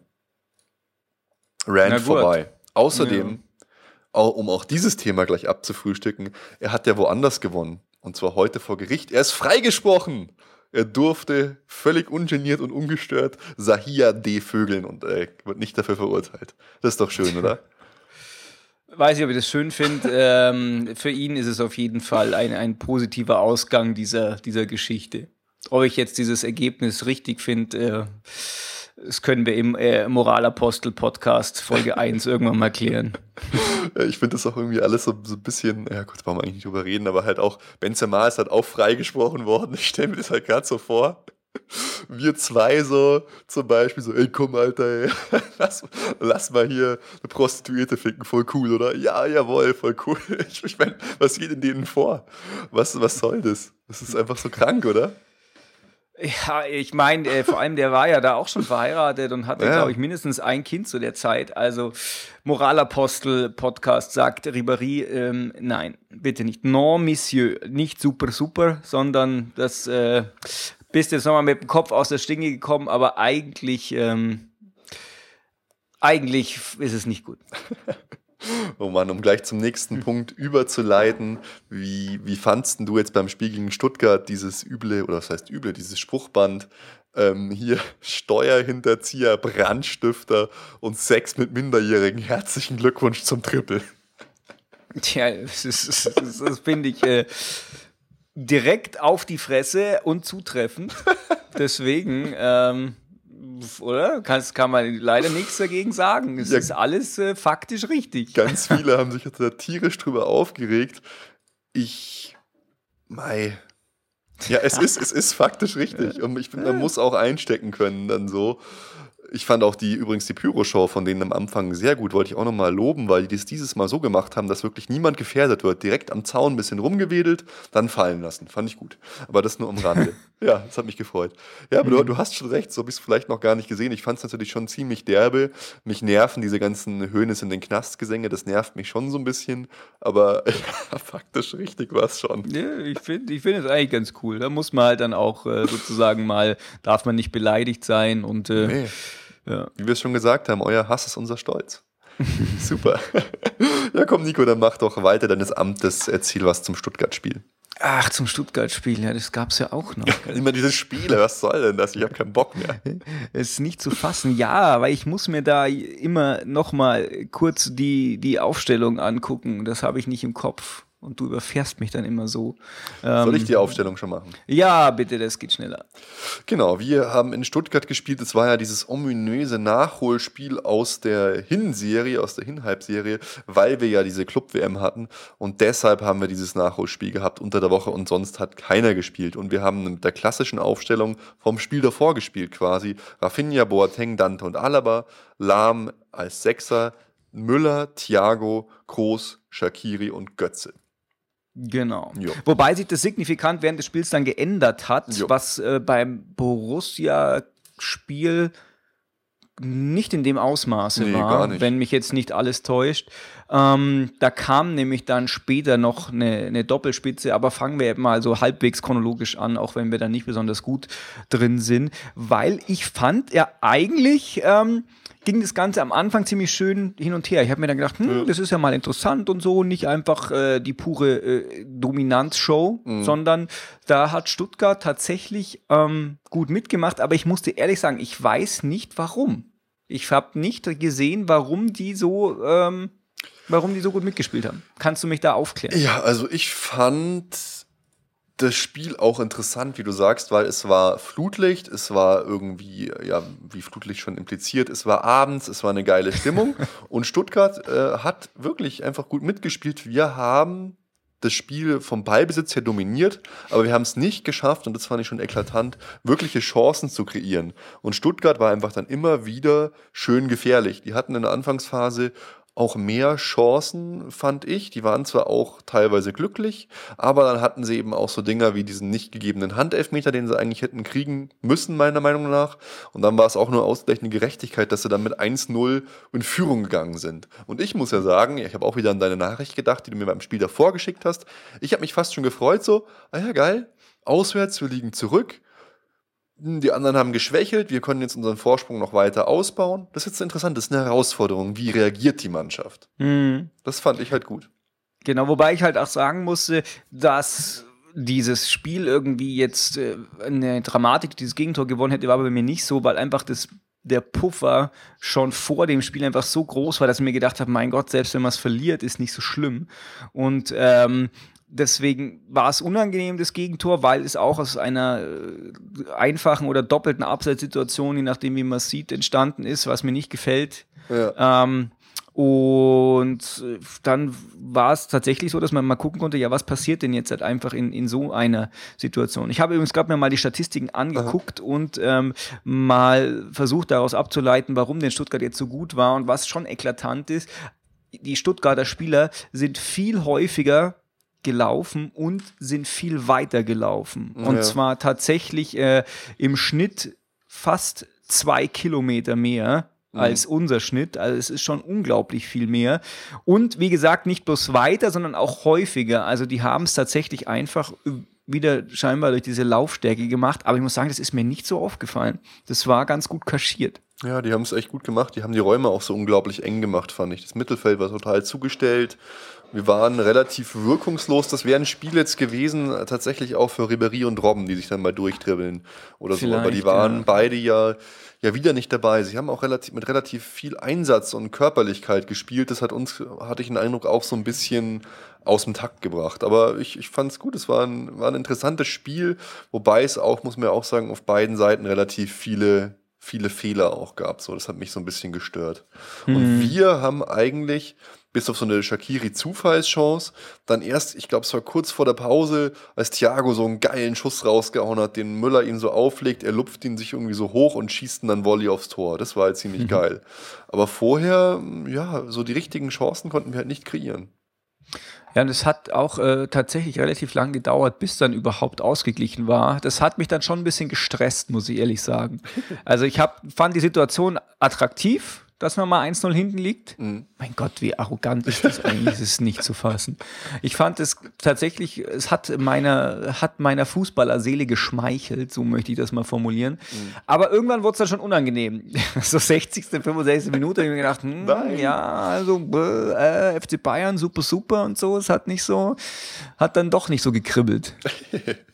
C: Rand vorbei. Außerdem, ja. um auch dieses Thema gleich abzufrühstücken, er hat ja woanders gewonnen. Und zwar heute vor Gericht. Er ist freigesprochen. Er durfte völlig ungeniert und ungestört Sahia D-Vögeln und äh, wird nicht dafür verurteilt. Das ist doch schön, oder? <laughs>
B: Weiß ich, ob ich das schön finde. ähm, für ihn ist es auf jeden Fall ein, ein positiver Ausgang dieser, dieser Geschichte. Ob ich jetzt dieses Ergebnis richtig finde, äh, das können wir im äh, Moralapostel-Podcast Folge 1 irgendwann mal klären. <laughs>
C: Ich finde das auch irgendwie alles so, so ein bisschen, ja gut, wollen wir eigentlich nicht drüber reden, aber halt auch, Benzema ist halt auch freigesprochen worden. Ich stelle mir das halt gerade so vor. Wir zwei so zum Beispiel so, ey komm Alter, ey, <laughs> lass, lass mal hier eine Prostituierte ficken, voll cool, oder? Ja, jawohl, voll cool. <laughs> Ich, ich meine, was geht in denen vor? Was, was soll das? Das ist einfach so krank, oder?
B: Ja, ich meine, äh, vor allem der war ja da auch schon verheiratet und hatte, ja. glaube ich, mindestens ein Kind zu der Zeit. Also Moralapostel-Podcast sagt Ribéry, ähm, nein, bitte nicht. Non, Monsieur, nicht super, super, sondern das äh, bist jetzt nochmal mit dem Kopf aus der Stinge gekommen, aber eigentlich, ähm, eigentlich ist es nicht gut. <laughs> <laughs>
C: Oh Mann, um gleich zum nächsten hm. Punkt überzuleiten. Wie, wie fandst du jetzt beim Spiel gegen Stuttgart dieses üble, oder was heißt üble, dieses Spruchband? Ähm, hier <laughs> Steuerhinterzieher, Brandstifter und Sex mit Minderjährigen. Herzlichen Glückwunsch zum Triple.
B: Tja, das, das, das, das finde ich äh, direkt auf die Fresse und zutreffend. <laughs> Deswegen, ähm, oder? Kannst, kann man leider nichts dagegen sagen. Es ja, ist alles äh, faktisch richtig.
C: Ganz <laughs> viele haben sich da tierisch drüber aufgeregt. Ich, mei. Ja, es ist, es ist faktisch richtig. Und ich finde, man muss auch einstecken können dann so. Ich fand auch die, übrigens die Pyro-Show von denen am Anfang sehr gut, wollte ich auch nochmal loben, weil die das dieses Mal so gemacht haben, dass wirklich niemand gefährdet wird. Direkt am Zaun ein bisschen rumgewedelt, dann fallen lassen. Fand ich gut. Aber das nur am Rande. <laughs> ja, das hat mich gefreut. Ja, aber mhm. du, du, hast schon recht, so bist du vielleicht noch gar nicht gesehen. Ich fand es natürlich schon ziemlich derbe. Mich nerven diese ganzen Höhnes in den Knastgesänge, das nervt mich schon so ein bisschen. Aber <laughs> ja, faktisch richtig war es schon.
B: Ja, ich finde ich find es eigentlich ganz cool. Da muss man halt dann auch äh, sozusagen mal, darf man nicht beleidigt sein und äh, nee
C: ja. Wie wir es schon gesagt haben, euer Hass ist unser Stolz. <laughs> Super. <laughs> ja, komm, Nico, dann mach doch weiter deines Amtes. Erzähl was zum Stuttgart-Spiel.
B: Ach, zum Stuttgart-Spiel, ja, das gab es ja auch noch. <laughs>
C: Immer diese Spiele, was soll denn das? Ich habe keinen Bock mehr.
B: Es ist nicht zu fassen, ja, weil ich muss mir da immer noch mal kurz die, die Aufstellung angucken. Das habe ich nicht im Kopf und du überfährst mich dann immer so.
C: Soll ich die ähm, Aufstellung schon machen?
B: Ja, bitte, das geht schneller.
C: Genau, wir haben in Stuttgart gespielt. Es war ja dieses ominöse Nachholspiel aus der Hinserie, aus der Hinhalbserie, weil wir ja diese Club-WM hatten und deshalb haben wir dieses Nachholspiel gehabt unter der Woche und sonst hat keiner gespielt. Und wir haben mit der klassischen Aufstellung vom Spiel davor gespielt quasi. Rafinha, Boateng, Dante und Alaba, Lahm als Sechser, Müller, Thiago, Kroos, Shakiri und Götze.
B: Genau. Jo. Wobei sich das signifikant während des Spiels dann geändert hat, jo. was äh, beim Borussia-Spiel nicht in dem Ausmaße nee, war, wenn mich jetzt nicht alles täuscht. Ähm, da kam nämlich dann später noch eine, eine, Doppelspitze, aber fangen wir mal so halbwegs chronologisch an, auch wenn wir da nicht besonders gut drin sind, weil ich fand ja eigentlich ähm, ging das Ganze am Anfang ziemlich schön hin und her. Ich habe mir dann gedacht, hm, ja. das ist ja mal interessant und so, nicht einfach äh, die pure äh, Dominanzshow, mhm. sondern da hat Stuttgart tatsächlich ähm, gut mitgemacht. Aber ich musste ehrlich sagen, ich weiß nicht warum. Ich habe nicht gesehen, warum die so, ähm, warum die so gut mitgespielt haben. Kannst du mich da aufklären?
C: Ja, also ich fand das Spiel auch interessant, wie du sagst, weil es war Flutlicht, es war irgendwie, ja, wie Flutlicht schon impliziert, es war abends, es war eine geile Stimmung <laughs> und Stuttgart äh, hat wirklich einfach gut mitgespielt. Wir haben das Spiel vom Ballbesitz her dominiert, aber wir haben es nicht geschafft, und das fand ich schon eklatant, wirkliche Chancen zu kreieren. Und Stuttgart war einfach dann immer wieder schön gefährlich. Die hatten in der Anfangsphase auch mehr Chancen, fand ich. Die waren zwar auch teilweise glücklich, aber dann hatten sie eben auch so Dinger wie diesen nicht gegebenen Handelfmeter, den sie eigentlich hätten kriegen müssen, meiner Meinung nach. Und dann war es auch nur ausgleichende Gerechtigkeit, dass sie dann mit 1-0 in Führung gegangen sind. Und ich muss ja sagen, ich habe auch wieder an deine Nachricht gedacht, die du mir beim Spiel davor geschickt hast. Ich habe mich fast schon gefreut, so, ah ja, geil, auswärts, wir liegen zurück die anderen haben geschwächelt, wir können jetzt unseren Vorsprung noch weiter ausbauen. Das ist jetzt interessant, das ist eine Herausforderung. Wie reagiert die Mannschaft? Mhm. Das fand ich halt gut.
B: Genau, wobei ich halt auch sagen musste, dass dieses Spiel irgendwie jetzt äh, eine Dramatik, dieses Gegentor gewonnen hätte, war bei mir nicht so, weil einfach das der Puffer schon vor dem Spiel einfach so groß war, dass ich mir gedacht habe, mein Gott, selbst wenn man es verliert, ist nicht so schlimm. Und ähm, Deswegen war es unangenehm, das Gegentor, weil es auch aus einer äh, einfachen oder doppelten Abseitssituation, je nachdem, wie man es sieht, entstanden ist, was mir nicht gefällt. Ja. Ähm, und äh, dann war es tatsächlich so, dass man mal gucken konnte, ja, was passiert denn jetzt halt einfach in, in so einer Situation. Ich habe übrigens gerade mir mal die Statistiken angeguckt Aha. und ähm, mal versucht daraus abzuleiten, warum denn Stuttgart jetzt so gut war und was schon eklatant ist. Die Stuttgarter Spieler sind viel häufiger gelaufen und sind viel weiter gelaufen. Und ja. zwar tatsächlich äh, im Schnitt fast zwei Kilometer mehr mhm. als unser Schnitt. Also es ist schon unglaublich viel mehr. Und wie gesagt, nicht bloß weiter, sondern auch häufiger. Also die haben es tatsächlich einfach wieder scheinbar durch diese Laufstärke gemacht. Aber ich muss sagen, das ist mir nicht so aufgefallen. Das war ganz gut kaschiert.
C: Ja, die haben es echt gut gemacht. Die haben die Räume auch so unglaublich eng gemacht, fand ich. Das Mittelfeld war total zugestellt wir waren relativ wirkungslos. Das wäre ein Spiel jetzt gewesen, tatsächlich auch für Ribery und Robben, die sich dann mal durchdribbeln oder Vielleicht, so. Aber die waren ja. beide ja, ja wieder nicht dabei. Sie haben auch relativ, mit relativ viel Einsatz und Körperlichkeit gespielt. Das hat uns, hatte ich den Eindruck, auch so ein bisschen aus dem Takt gebracht. Aber ich, ich fand es gut. Es war ein, war ein interessantes Spiel, wobei es auch, muss man auch sagen, auf beiden Seiten relativ viele viele Fehler auch gab. So, das hat mich so ein bisschen gestört. Mhm. Und wir haben eigentlich bis auf so eine Shakiri-Zufallschance. Dann erst, ich glaube, es war kurz vor der Pause, als Thiago so einen geilen Schuss rausgehauen hat, den Müller ihn so auflegt, er lupft ihn sich irgendwie so hoch und schießt ihn dann Volley aufs Tor. Das war halt ziemlich mhm. <laughs> geil. Aber vorher, ja, so die richtigen Chancen konnten wir halt nicht kreieren.
B: Ja, und es hat auch äh, tatsächlich relativ lang gedauert, bis dann überhaupt ausgeglichen war. Das hat mich dann schon ein bisschen gestresst, muss ich ehrlich sagen. <laughs> Also ich hab, fand die Situation attraktiv, dass man mal 1-0 hinten liegt. Mhm. Mein Gott, wie arrogant ist das eigentlich, <laughs> ist nicht zu fassen. Ich fand es tatsächlich, es hat meiner, hat meiner Fußballerseele geschmeichelt, so möchte ich das mal formulieren. Mhm. Aber irgendwann wurde es dann schon unangenehm. <laughs> so 60., 65. Minute habe ich mir gedacht, hm, ja, also äh, FC Bayern, super, super und so. Es hat nicht so, hat dann doch nicht so gekribbelt.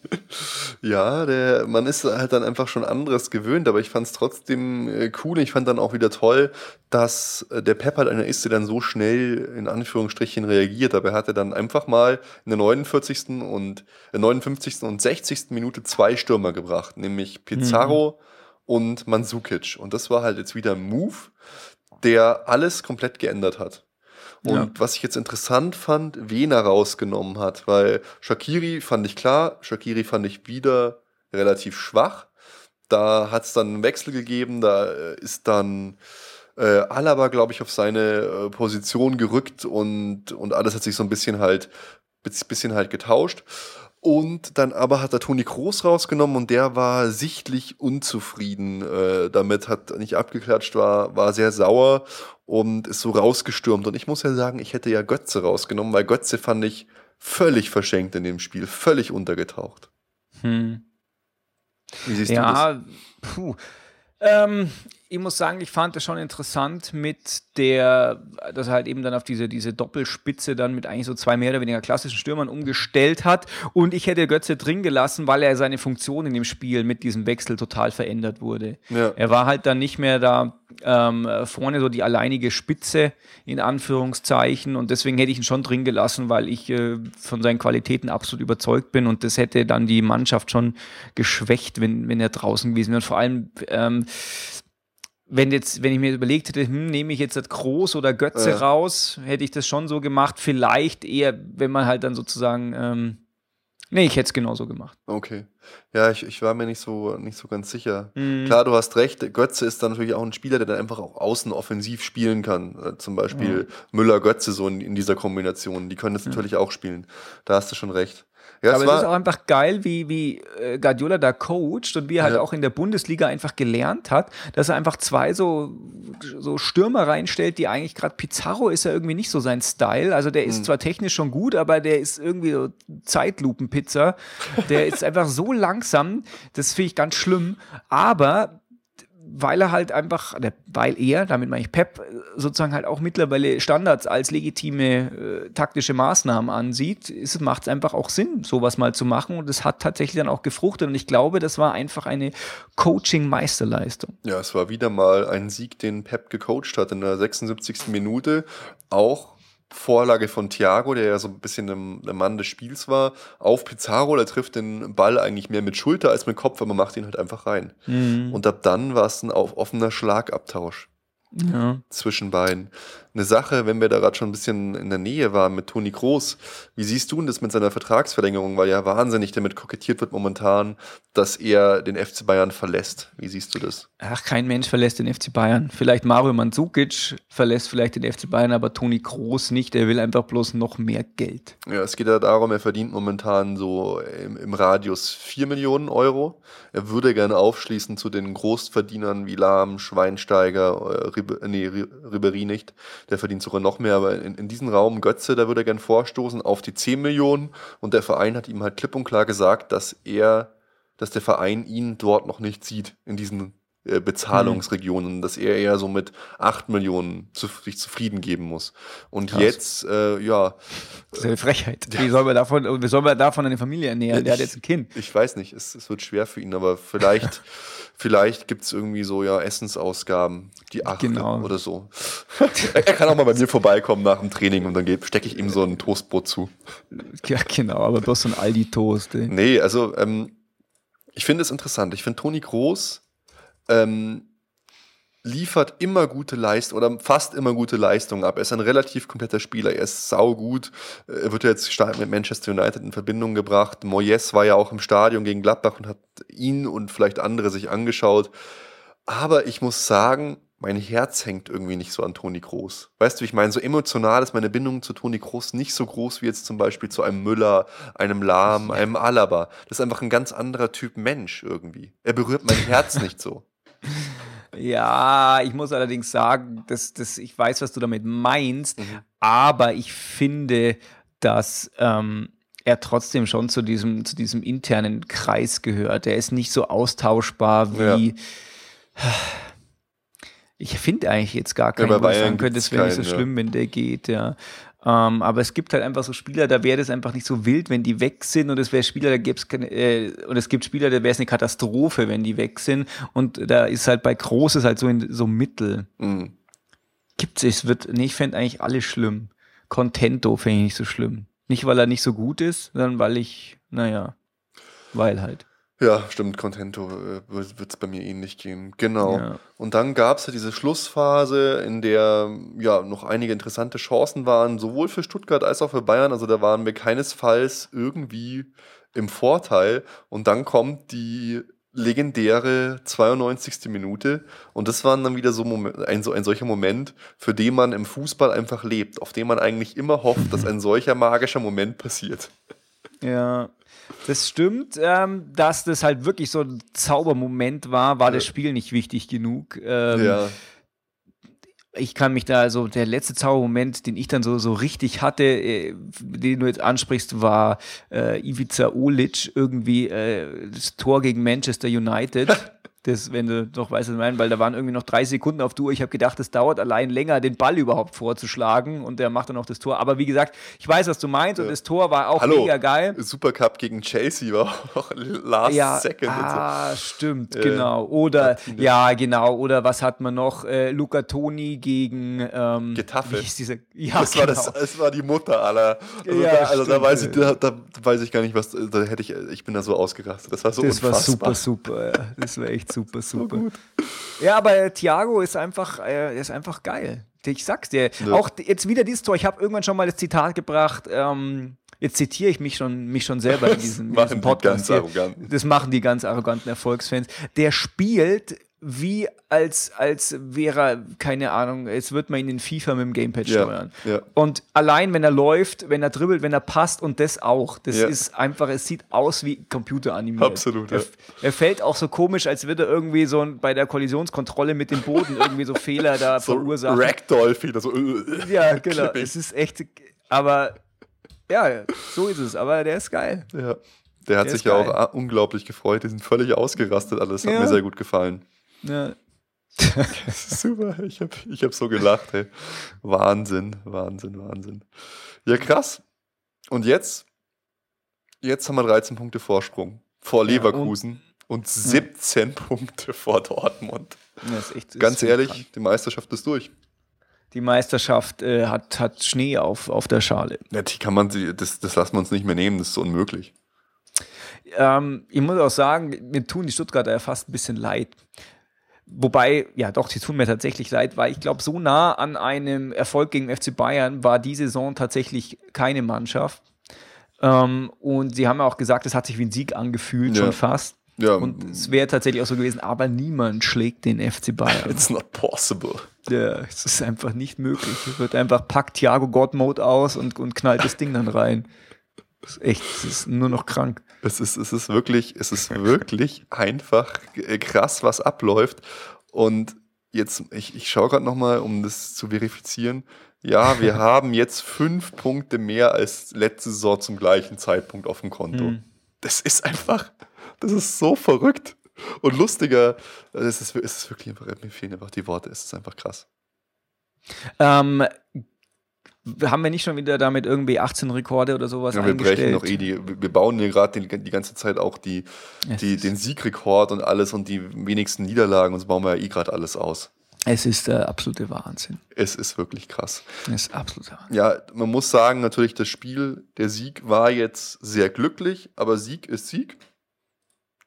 B: <laughs>
C: ja, der, man ist halt dann einfach schon anderes gewöhnt, aber ich fand es trotzdem äh, cool. Ich fand dann auch wieder toll, dass äh, der Pep halt einer ist, der dann so schnell in Anführungsstrichen reagiert. Aber er hatte dann einfach mal in der 49. und äh, 59. und 60. Minute zwei Stürmer gebracht, nämlich Pizarro mhm. und Mandzukic. Und das war halt jetzt wieder ein Move, der alles komplett geändert hat. Und ja. was ich jetzt interessant fand, wen er rausgenommen hat, weil Shakiri fand ich klar, Shakiri fand ich wieder relativ schwach. Da hat es dann einen Wechsel gegeben, da äh, ist dann äh, Alaba, glaube ich, auf seine äh, Position gerückt und, und alles hat sich so ein bisschen halt, bisschen halt getauscht. Und dann aber hat er Toni Kroos rausgenommen und der war sichtlich unzufrieden äh, damit, hat nicht abgeklatscht, war, war sehr sauer und ist so rausgestürmt. Und ich muss ja sagen, ich hätte ja Götze rausgenommen, weil Götze fand ich völlig verschenkt in dem Spiel, völlig untergetaucht. Hm.
B: Wie siehst ja, du das? Puh. Ähm, ich muss sagen, ich fand es schon interessant mit der, dass er halt eben dann auf diese, diese Doppelspitze dann mit eigentlich so zwei mehr oder weniger klassischen Stürmern umgestellt hat. Und ich hätte Götze drin gelassen, weil er seine Funktion in dem Spiel mit diesem Wechsel total verändert wurde. Ja. Er war halt dann nicht mehr da ähm, vorne so die alleinige Spitze in Anführungszeichen. Und deswegen hätte ich ihn schon drin gelassen, weil ich äh, von seinen Qualitäten absolut überzeugt bin. Und das hätte dann die Mannschaft schon geschwächt, wenn, wenn er draußen gewesen wäre. Und vor allem, ähm, wenn jetzt, wenn ich mir überlegt hätte, hm, nehme ich jetzt das Groß oder Götze ja. raus, hätte ich das schon so gemacht. Vielleicht eher, wenn man halt dann sozusagen, ähm, nee, ich hätte es genauso gemacht.
C: Okay. Ja, ich, ich war mir nicht so, nicht so ganz sicher. Mhm. Klar, du hast recht, Götze ist dann natürlich auch ein Spieler, der dann einfach auch außen offensiv spielen kann. Äh, zum Beispiel mhm. Müller-Götze so in, in, dieser Kombination. Die können das mhm. natürlich auch spielen. Da hast du schon recht.
B: Ja, aber es, ist auch einfach geil, wie, wie äh, Guardiola da coacht und wie er halt auch in der Bundesliga einfach gelernt hat, dass er einfach zwei so, so Stürmer reinstellt, die eigentlich gerade Pizarro ist ja irgendwie nicht so sein Style. Also der ist mhm. zwar technisch schon gut, aber der ist irgendwie so Zeitlupenpizza. Der ist <laughs> einfach so langsam, das finde ich ganz schlimm. Aber weil er halt einfach, weil er, damit meine ich Pep, sozusagen halt auch mittlerweile Standards als legitime äh, taktische Maßnahmen ansieht, macht es einfach auch Sinn, sowas mal zu machen und es hat tatsächlich dann auch gefruchtet und ich glaube, das war einfach eine Coaching-Meisterleistung.
C: Ja, es war wieder mal ein Sieg, den Pep gecoacht hat in der 76. Minute, auch Vorlage von Thiago, der ja so ein bisschen der Mann des Spiels war, auf Pizarro. Der trifft den Ball eigentlich mehr mit Schulter als mit Kopf, aber man macht ihn halt einfach rein. Mhm. Und ab dann war es ein offener Schlagabtausch ja. zwischen beiden eine Sache, wenn wir da gerade schon ein bisschen in der Nähe waren mit Toni Groß. Wie siehst du denn das mit seiner Vertragsverlängerung? Weil ja wahnsinnig damit kokettiert wird momentan, dass er den FC Bayern verlässt. Wie siehst du das?
B: Ach, kein Mensch verlässt den FC Bayern. Vielleicht Mario Mandzukic verlässt vielleicht den FC Bayern, aber Toni Groß nicht. Er will einfach bloß noch mehr Geld.
C: Ja, es geht ja darum, er verdient momentan so im, im Radius 4 Millionen Euro. Er würde gerne aufschließen zu den Großverdienern wie Lahm, Schweinsteiger, äh, Rib nee, Ribery nicht der verdient sogar noch mehr, aber in, in diesen Raum Götze, da würde er gern vorstoßen auf die 10 Millionen. Und der Verein hat ihm halt klipp und klar gesagt, dass er, dass der Verein ihn dort noch nicht sieht, in diesen Bezahlungsregionen, mhm. dass er eher so mit 8 Millionen zu, sich zufrieden geben muss. Und Krass. jetzt, äh, ja.
B: Das ist eine Frechheit. Wie soll man davon, wie soll man davon eine Familie ernähren? Ich, der hat jetzt ein Kind.
C: Ich weiß nicht, es, es wird schwer für ihn, aber vielleicht <laughs> Vielleicht gibt es irgendwie so ja Essensausgaben, die acht genau. oder so. er kann auch mal bei mir vorbeikommen nach dem Training und dann stecke ich ihm so ein Toastbrot zu.
B: Ja, genau, aber bloß so ein Aldi-Toast.
C: Nee, also ähm, ich finde es interessant. Ich finde Toni Groß ähm, liefert immer gute Leistung oder fast immer gute Leistungen ab. Er ist ein relativ kompletter Spieler. Er ist saugut. Er wird ja jetzt stark mit Manchester United in Verbindung gebracht. Moyes war ja auch im Stadion gegen Gladbach und hat ihn und vielleicht andere sich angeschaut. Aber ich muss sagen, mein Herz hängt irgendwie nicht so an Toni Kroos. Weißt du, ich meine, so emotional ist meine Bindung zu Toni Kroos nicht so groß wie jetzt zum Beispiel zu einem Müller, einem Lahm, einem Alaba. Das ist einfach ein ganz anderer Typ Mensch irgendwie. Er berührt mein Herz nicht so.
B: Ja, ich muss allerdings sagen, dass, dass ich weiß, was du damit meinst, mhm. aber ich finde, dass ähm, er trotzdem schon zu diesem, zu diesem internen Kreis gehört. Er ist nicht so austauschbar wie. Ja. Ich finde eigentlich jetzt gar keinen, ja, wo ich sagen könnte, es wäre nicht so schlimm, ja. wenn der geht, ja. Ähm, aber es gibt halt einfach so Spieler, da wäre das einfach nicht so wild, wenn die weg sind. Und es wäre Spieler, da gäbe es keine, äh, und es gibt Spieler, da wäre es eine Katastrophe, wenn die weg sind. Und da ist halt bei Großes halt so in so Mittel. Mhm. Gibt es, es wird, nee, ich fände eigentlich alles schlimm. Contento fände ich nicht so schlimm. Nicht, weil er nicht so gut ist, sondern weil ich, naja, weil halt.
C: Ja, stimmt, Contento äh, wird es bei mir ähnlich gehen. Genau. Ja. Und dann gab es ja diese Schlussphase, in der ja noch einige interessante Chancen waren, sowohl für Stuttgart als auch für Bayern. Also da waren wir keinesfalls irgendwie im Vorteil. Und dann kommt die legendäre 92. Minute. Und das war dann wieder so ein, so ein solcher Moment, für den man im Fußball einfach lebt, auf den man eigentlich immer hofft, dass ein solcher magischer Moment passiert.
B: Ja, das stimmt. Ähm, dass das halt wirklich so ein Zaubermoment war, war ja. das Spiel nicht wichtig genug. Ähm, ja. Ich kann mich da, also der letzte Zaubermoment, den ich dann so, so richtig hatte, äh, den du jetzt ansprichst, war äh, Ivica Olic irgendwie äh, das Tor gegen Manchester United. <laughs> Das, wenn du doch weißt, was ich meine, weil da waren irgendwie noch drei Sekunden auf Tour. Ich habe gedacht, es dauert allein länger, den Ball überhaupt vorzuschlagen und der macht dann auch das Tor. Aber wie gesagt, ich weiß, was du meinst ja. und das Tor war auch Hallo, mega geil.
C: Supercup gegen Chelsea war auch <laughs> last
B: ja,
C: second.
B: Ah, so. stimmt, äh, genau. Oder, Martine. ja, genau. Oder was hat man noch? Äh, Luca Toni gegen ähm,
C: Getafe.
B: Ja,
C: das, genau. war das, das war die Mutter aller. Also, ja, da, also da, weiß ich, da, da, weiß ich gar nicht, was. Da hätte ich, ich bin da so ausgerastet. Das war so
B: Das
C: unfassbar.
B: war super, super. Ja. Das war echt super, super. So ja, aber Thiago ist einfach, äh, ist einfach geil. Ich sag's dir. Ja. Auch jetzt wieder dieses Tor. Ich habe irgendwann schon mal das Zitat gebracht. Ähm, jetzt zitiere ich mich schon, mich schon selber in <laughs> diesem, in diesem Podcast. Das machen die ganz arroganten Erfolgsfans. Der spielt wie als, als wäre er, keine Ahnung, jetzt wird man ihn in FIFA mit dem Gamepad steuern. Ja. Und allein, wenn er läuft, wenn er dribbelt, wenn er passt und das auch, das ja. ist einfach, es sieht aus wie Computer animiert.
C: Absolut,
B: er, er, fällt auch so komisch, als würde er irgendwie so bei der Kollisionskontrolle mit dem Boden irgendwie so Fehler da <laughs> so verursachen.
C: Ragdoll-Fehler, so.
B: Äh, ja, <laughs> genau. Es ist echt, aber ja, so ist es, aber der ist geil.
C: Ja. Der hat der sich ja geil. auch unglaublich gefreut. Die sind völlig ausgerastet alles. Hat mir sehr gut gefallen. Ja. <laughs> Super, ich habe ich hab so gelacht. Hey. Wahnsinn, Wahnsinn, Wahnsinn. Ja, krass. Und jetzt? Jetzt haben wir 13 Punkte Vorsprung vor Leverkusen ja, und, und, 17 ja. Punkte vor Dortmund. Echt, Ganz ehrlich, krank. die Meisterschaft ist durch.
B: Die Meisterschaft äh, hat, hat Schnee auf, auf der Schale.
C: Ja, die kann man, das, das lassen wir uns nicht mehr nehmen, das ist so unmöglich.
B: Ähm, ich muss auch sagen, mir tun die Stuttgarter ja fast ein bisschen leid. Wobei, ja doch, sie tun mir tatsächlich leid, weil ich glaube, so nah an einem Erfolg gegen FC Bayern war die Saison tatsächlich keine Mannschaft. Ähm, und sie haben ja auch gesagt, es hat sich wie ein Sieg angefühlt, ja. schon fast. Ja. Und es wäre tatsächlich auch so gewesen, aber niemand schlägt den FC Bayern.
C: It's not possible.
B: Ja, es ist einfach nicht möglich. Es wird einfach packt Thiago God Mode aus und, und knallt das Ding dann rein. Das ist echt, es ist nur noch krank.
C: Es ist, es ist wirklich, es ist wirklich einfach krass, was abläuft. Und jetzt, ich, ich schaue gerade nochmal, um das zu verifizieren. Ja, wir <laughs> haben jetzt fünf Punkte mehr als letzte Saison zum gleichen Zeitpunkt auf dem Konto. Hm. Das ist einfach, das ist so verrückt und lustiger. Es ist, es ist wirklich einfach, mir fehlen einfach die Worte. Es ist einfach krass.
B: Ähm, haben wir nicht schon wieder damit irgendwie 18 Rekorde oder sowas ja,
C: wir brechen noch eh die, wir bauen hier gerade die, die, ganze Zeit auch die, die, den Siegrekord und alles und die wenigsten Niederlagen und so bauen wir ja eh gerade alles aus.
B: Es ist der absolute Wahnsinn.
C: Es ist wirklich krass.
B: Es ist absolut Wahnsinn.
C: Ja, man muss sagen, natürlich, das Spiel, der Sieg war jetzt sehr glücklich, aber Sieg ist Sieg.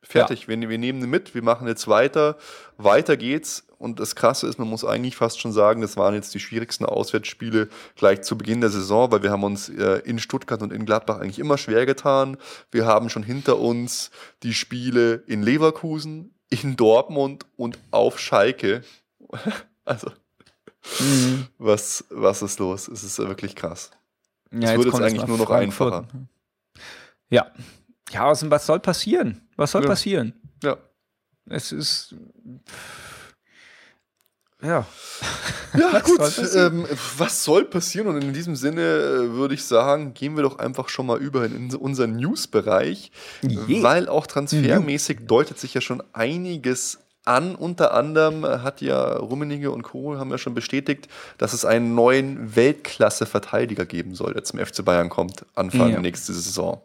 C: Fertig, ja. wir, wir nehmen ihn mit, wir machen jetzt weiter. Weiter geht's. Und das Krasse ist, man muss eigentlich fast schon sagen, das waren jetzt die schwierigsten Auswärtsspiele gleich zu Beginn der Saison, weil wir haben uns äh, in Stuttgart und in Gladbach eigentlich immer schwer getan. Wir haben schon hinter uns die Spiele in Leverkusen, in Dortmund und auf Schalke. <laughs> also, mhm. was, was ist los? Es ist wirklich krass. Ja, es wird jetzt eigentlich nur noch Frankfurt. einfacher.
B: Ja. Ja, also was soll passieren? Was soll
C: ja.
B: passieren?
C: Ja.
B: Es ist. Ja. <laughs>
C: Ja, gut. Soll ähm, was soll passieren? Und in diesem Sinne äh, würde ich sagen, gehen wir doch einfach schon mal über in unseren News-Bereich, yeah. weil auch transfermäßig mhm. deutet sich ja schon einiges an. Unter anderem hat ja Rummenigge und Co. haben ja schon bestätigt, dass es einen neuen Weltklasse-Verteidiger geben soll, der zum FC Bayern kommt, Anfang ja. nächste Saison.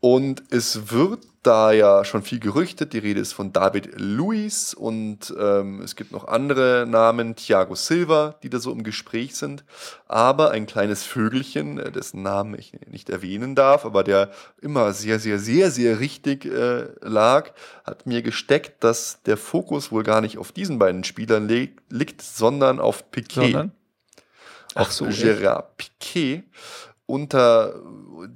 C: Und es wird da ja schon viel gerüchtet. Die Rede ist von David Luiz und ähm, es gibt noch andere Namen, Thiago Silva, die da so im Gespräch sind. Aber ein kleines Vögelchen, äh, dessen Namen ich nicht erwähnen darf, aber der immer sehr, sehr, sehr, sehr richtig äh, lag, hat mir gesteckt, dass der Fokus wohl gar nicht auf diesen beiden Spielern li liegt, sondern auf Piquet. Sondern? Ach so, Gerard Piquet unter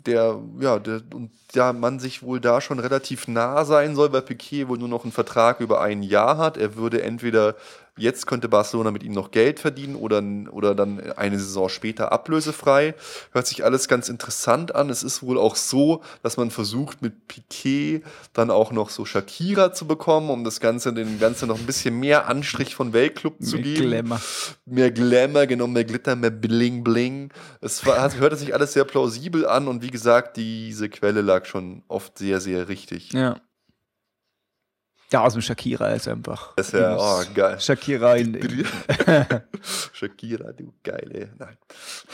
C: der, ja, der, und ja, man sich wohl da schon relativ nah sein soll, weil Piquet wohl nur noch einen Vertrag über ein Jahr hat. Er würde entweder Jetzt könnte Barcelona mit ihm noch Geld verdienen oder, oder dann eine Saison später ablösefrei. Hört sich alles ganz interessant an. Es ist wohl auch so, dass man versucht, mit Piquet dann auch noch so Shakira zu bekommen, um das Ganze, dem Ganze noch ein bisschen mehr Anstrich von Weltclub zu
B: Mehr
C: geben.
B: Glamour.
C: Mehr Glamour, genau, mehr Glitter, mehr Bling Bling. Es war, hat, hörte sich alles sehr plausibel an und wie gesagt, diese Quelle lag schon oft sehr, sehr richtig.
B: Ja. Ja, aus dem Shakira ist einfach.
C: Das ist ja, oh, geil.
B: Shakira in, in <laughs>
C: Shakira, du geile. Nein.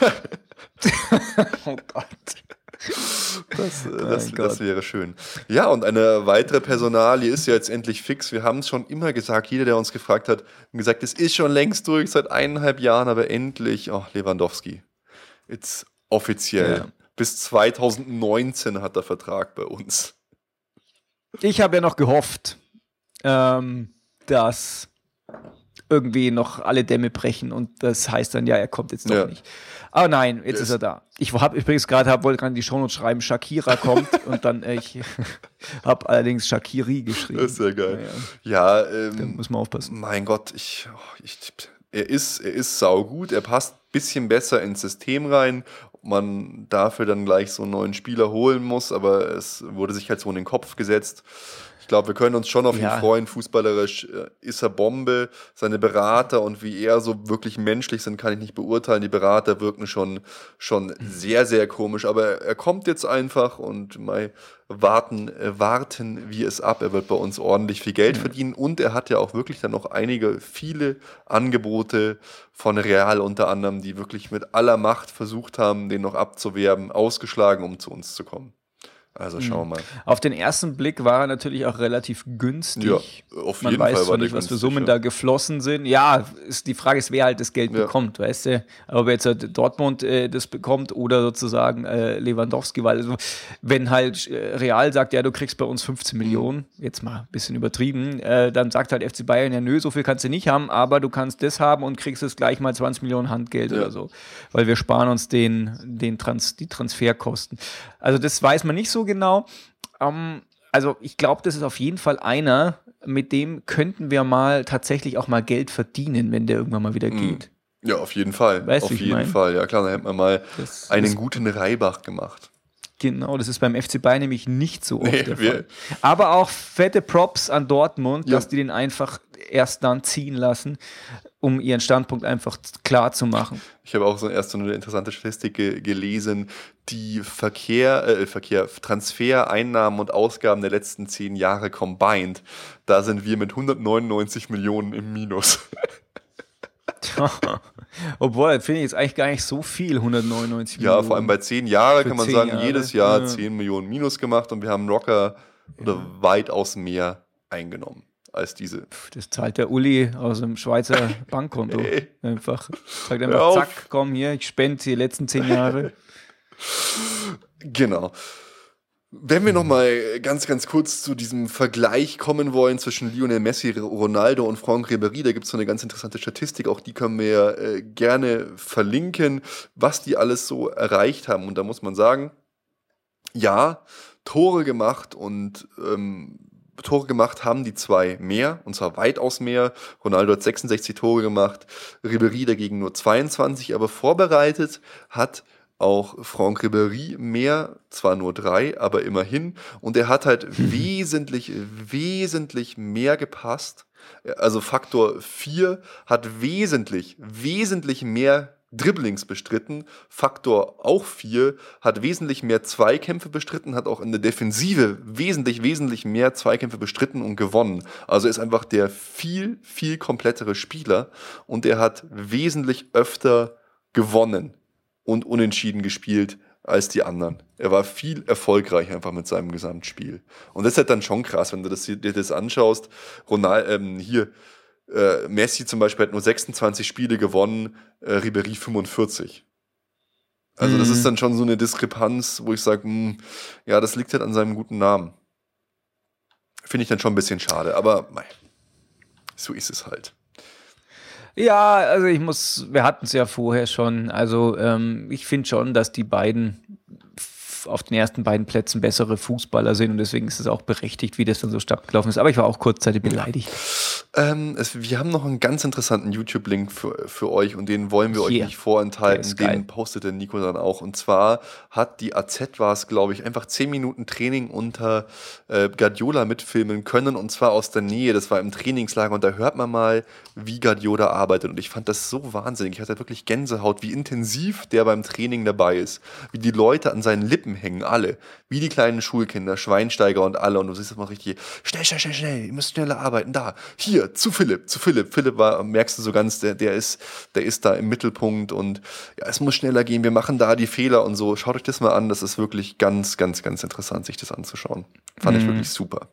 C: <laughs>
B: Oh Gott.
C: Das, äh, das,
B: Gott.
C: das wäre schön. Ja, und eine weitere Personalie ist ja jetzt endlich fix. Wir haben es schon immer gesagt, jeder, der uns gefragt hat, hat gesagt, es ist schon längst durch, seit eineinhalb Jahren, aber endlich, oh, Lewandowski. Jetzt offiziell.
B: Ja.
C: Bis 2019 hat er Vertrag bei uns.
B: Ich habe ja noch gehofft, ähm, dass irgendwie noch alle Dämme brechen und das heißt dann, ja, er kommt jetzt doch
C: Ja.
B: nicht. Aber nein, jetzt
C: Yes.
B: ist er da. Ich habe übrigens gerade, hab, wollte gerade in die Shownotes schreiben, Shakira kommt <laughs> und dann, äh, ich <laughs> habe allerdings Shakiri geschrieben.
C: Das ist ja geil.
B: Ja,
C: Ja,
B: da
C: ähm,
B: muss man aufpassen.
C: Mein Gott, ich, oh, ich er ist, er ist saugut, er passt ein bisschen besser ins System rein. Man dafür dann gleich so einen neuen Spieler holen muss, aber es wurde sich halt so in den Kopf gesetzt. Ich glaube, wir können uns schon auf
B: Ja.
C: ihn freuen. Fußballerisch äh, ist er Bombe. Seine Berater und wie er so wirklich menschlich sind, kann ich nicht beurteilen. Die Berater wirken schon, schon sehr, sehr komisch. Aber er kommt jetzt einfach und mal warten, äh, warten wir es ab. Er wird bei uns ordentlich viel Geld verdienen und er hat ja auch wirklich dann noch einige, viele Angebote von Real unter anderem, die wirklich mit aller Macht versucht haben, den noch abzuwerben, ausgeschlagen, um zu uns zu kommen. Also schauen wir mal.
B: Auf den ersten Blick war er natürlich auch relativ günstig.
C: Ja, auf
B: Man
C: jeden
B: weiß
C: Fall war
B: nicht, was für Summen
C: ja.
B: da geflossen sind. Ja, ist, die Frage ist, wer halt das Geld
C: Ja.
B: bekommt, weißt du? Ob jetzt halt Dortmund äh, das bekommt oder sozusagen äh, Lewandowski, weil also, wenn halt äh, Real sagt, ja, du kriegst bei uns 15
C: Mhm.
B: Millionen, jetzt mal ein bisschen übertrieben, äh, dann sagt halt FC Bayern, ja, nö, so viel kannst du nicht haben, aber du kannst das haben und kriegst es gleich mal 20 Millionen Handgeld
C: Ja.
B: oder so, weil wir sparen uns den, den Trans die Transferkosten. Also das weiß man nicht so genau. Ähm, also ich glaube, das ist auf jeden Fall einer, mit dem könnten wir mal tatsächlich auch mal Geld verdienen, wenn der irgendwann mal wieder geht.
C: Ja, auf jeden Fall.
B: Weißt
C: auf jeden
B: mein?
C: Fall. Ja klar, da hätten wir mal
B: Das
C: einen guten Reibach gemacht.
B: Genau, das ist beim FC Bayern nämlich nicht so oft
C: Nee,
B: der Fall. Aber auch fette Props an Dortmund,
C: Ja.
B: dass die den einfach erst dann ziehen lassen, um ihren Standpunkt einfach klar zu machen.
C: Ich habe auch so erst so eine interessante Statistik ge gelesen, die Verkehr, äh, Verkehr, Transfer, Einnahmen und Ausgaben der letzten zehn Jahre combined. Da sind wir mit 199 Millionen im Minus. <laughs> <laughs>
B: Obwohl, das finde ich jetzt eigentlich gar nicht so viel, 199
C: Ja,
B: Millionen.
C: vor allem bei zehn Jahren kann man sagen,
B: Jahre.
C: jedes Jahr
B: Ja.
C: 10 Millionen Minus gemacht und wir haben locker oder weitaus mehr eingenommen als diese.
B: Das zahlt der Uli aus dem Schweizer <laughs> Bankkonto.
C: Ey.
B: Einfach. Sagt einfach, zack, komm hier, ich spende die letzten zehn Jahre. <laughs>
C: Genau. Wenn wir nochmal ganz, ganz kurz zu diesem Vergleich kommen wollen zwischen Lionel Messi, Ronaldo und Franck Ribéry, da gibt es so eine ganz interessante Statistik, auch die können wir äh, gerne verlinken, was die alles so erreicht haben. Und da muss man sagen, ja, Tore gemacht und ähm, Tore gemacht haben die zwei mehr, und zwar weitaus mehr. Ronaldo hat 66 Tore gemacht, Ribéry dagegen nur 22, aber vorbereitet hat auch Franck Ribéry mehr, zwar nur drei, aber immerhin. Und er hat halt wesentlich, wesentlich mehr gepasst. Also Faktor 4 hat wesentlich, wesentlich mehr Dribblings bestritten. Faktor auch 4 hat wesentlich mehr Zweikämpfe bestritten, hat auch in der Defensive wesentlich, wesentlich mehr Zweikämpfe bestritten und gewonnen. Also ist einfach der viel, viel komplettere Spieler und er hat wesentlich öfter gewonnen und unentschieden gespielt als die anderen. Er war viel erfolgreicher einfach mit seinem Gesamtspiel. Und das ist halt dann schon krass, wenn du das, dir das anschaust. Ronald, ähm, hier, äh, Messi zum Beispiel hat nur 26 Spiele gewonnen, äh, Ribéry 45. Also das
B: Mhm.
C: ist dann schon so eine Diskrepanz, wo ich sage, ja, das liegt halt an seinem guten Namen. Finde ich dann schon ein bisschen schade, aber mei, so ist es halt.
B: Ja, also ich muss, wir hatten es ja vorher schon. Also ähm, ich finde schon, dass die beiden auf den ersten beiden Plätzen bessere Fußballer sind und deswegen ist es auch berechtigt, wie das dann so stattgelaufen ist. Aber ich war auch kurzzeitig beleidigt.
C: Ähm, es, wir haben noch einen ganz interessanten YouTube-Link für, für euch und den wollen wir Hier. euch nicht vorenthalten. Den postete Nico dann auch. Und zwar hat die AZ war es, glaube ich, einfach 10 Minuten Training unter äh, Guardiola mitfilmen können und zwar aus der Nähe. Das war im Trainingslager und da hört man mal, wie Guardiola arbeitet. Und ich fand das so wahnsinnig. Ich hatte wirklich Gänsehaut, wie intensiv der beim Training dabei ist. Wie die Leute an seinen Lippen hängen, alle. Wie die kleinen Schulkinder, Schweinsteiger und alle. Und du siehst das mal richtig, schnell, schnell, schnell, schnell, ihr müsst schneller arbeiten. Da, hier, zu Philipp, zu Philipp. Philipp war, merkst du so ganz, der, der ist, der ist da im Mittelpunkt und ja, es muss schneller gehen, wir machen da die Fehler und so. Schaut euch das mal an, das ist wirklich ganz, ganz, ganz interessant, sich das anzuschauen. Fand mhm. ich wirklich super.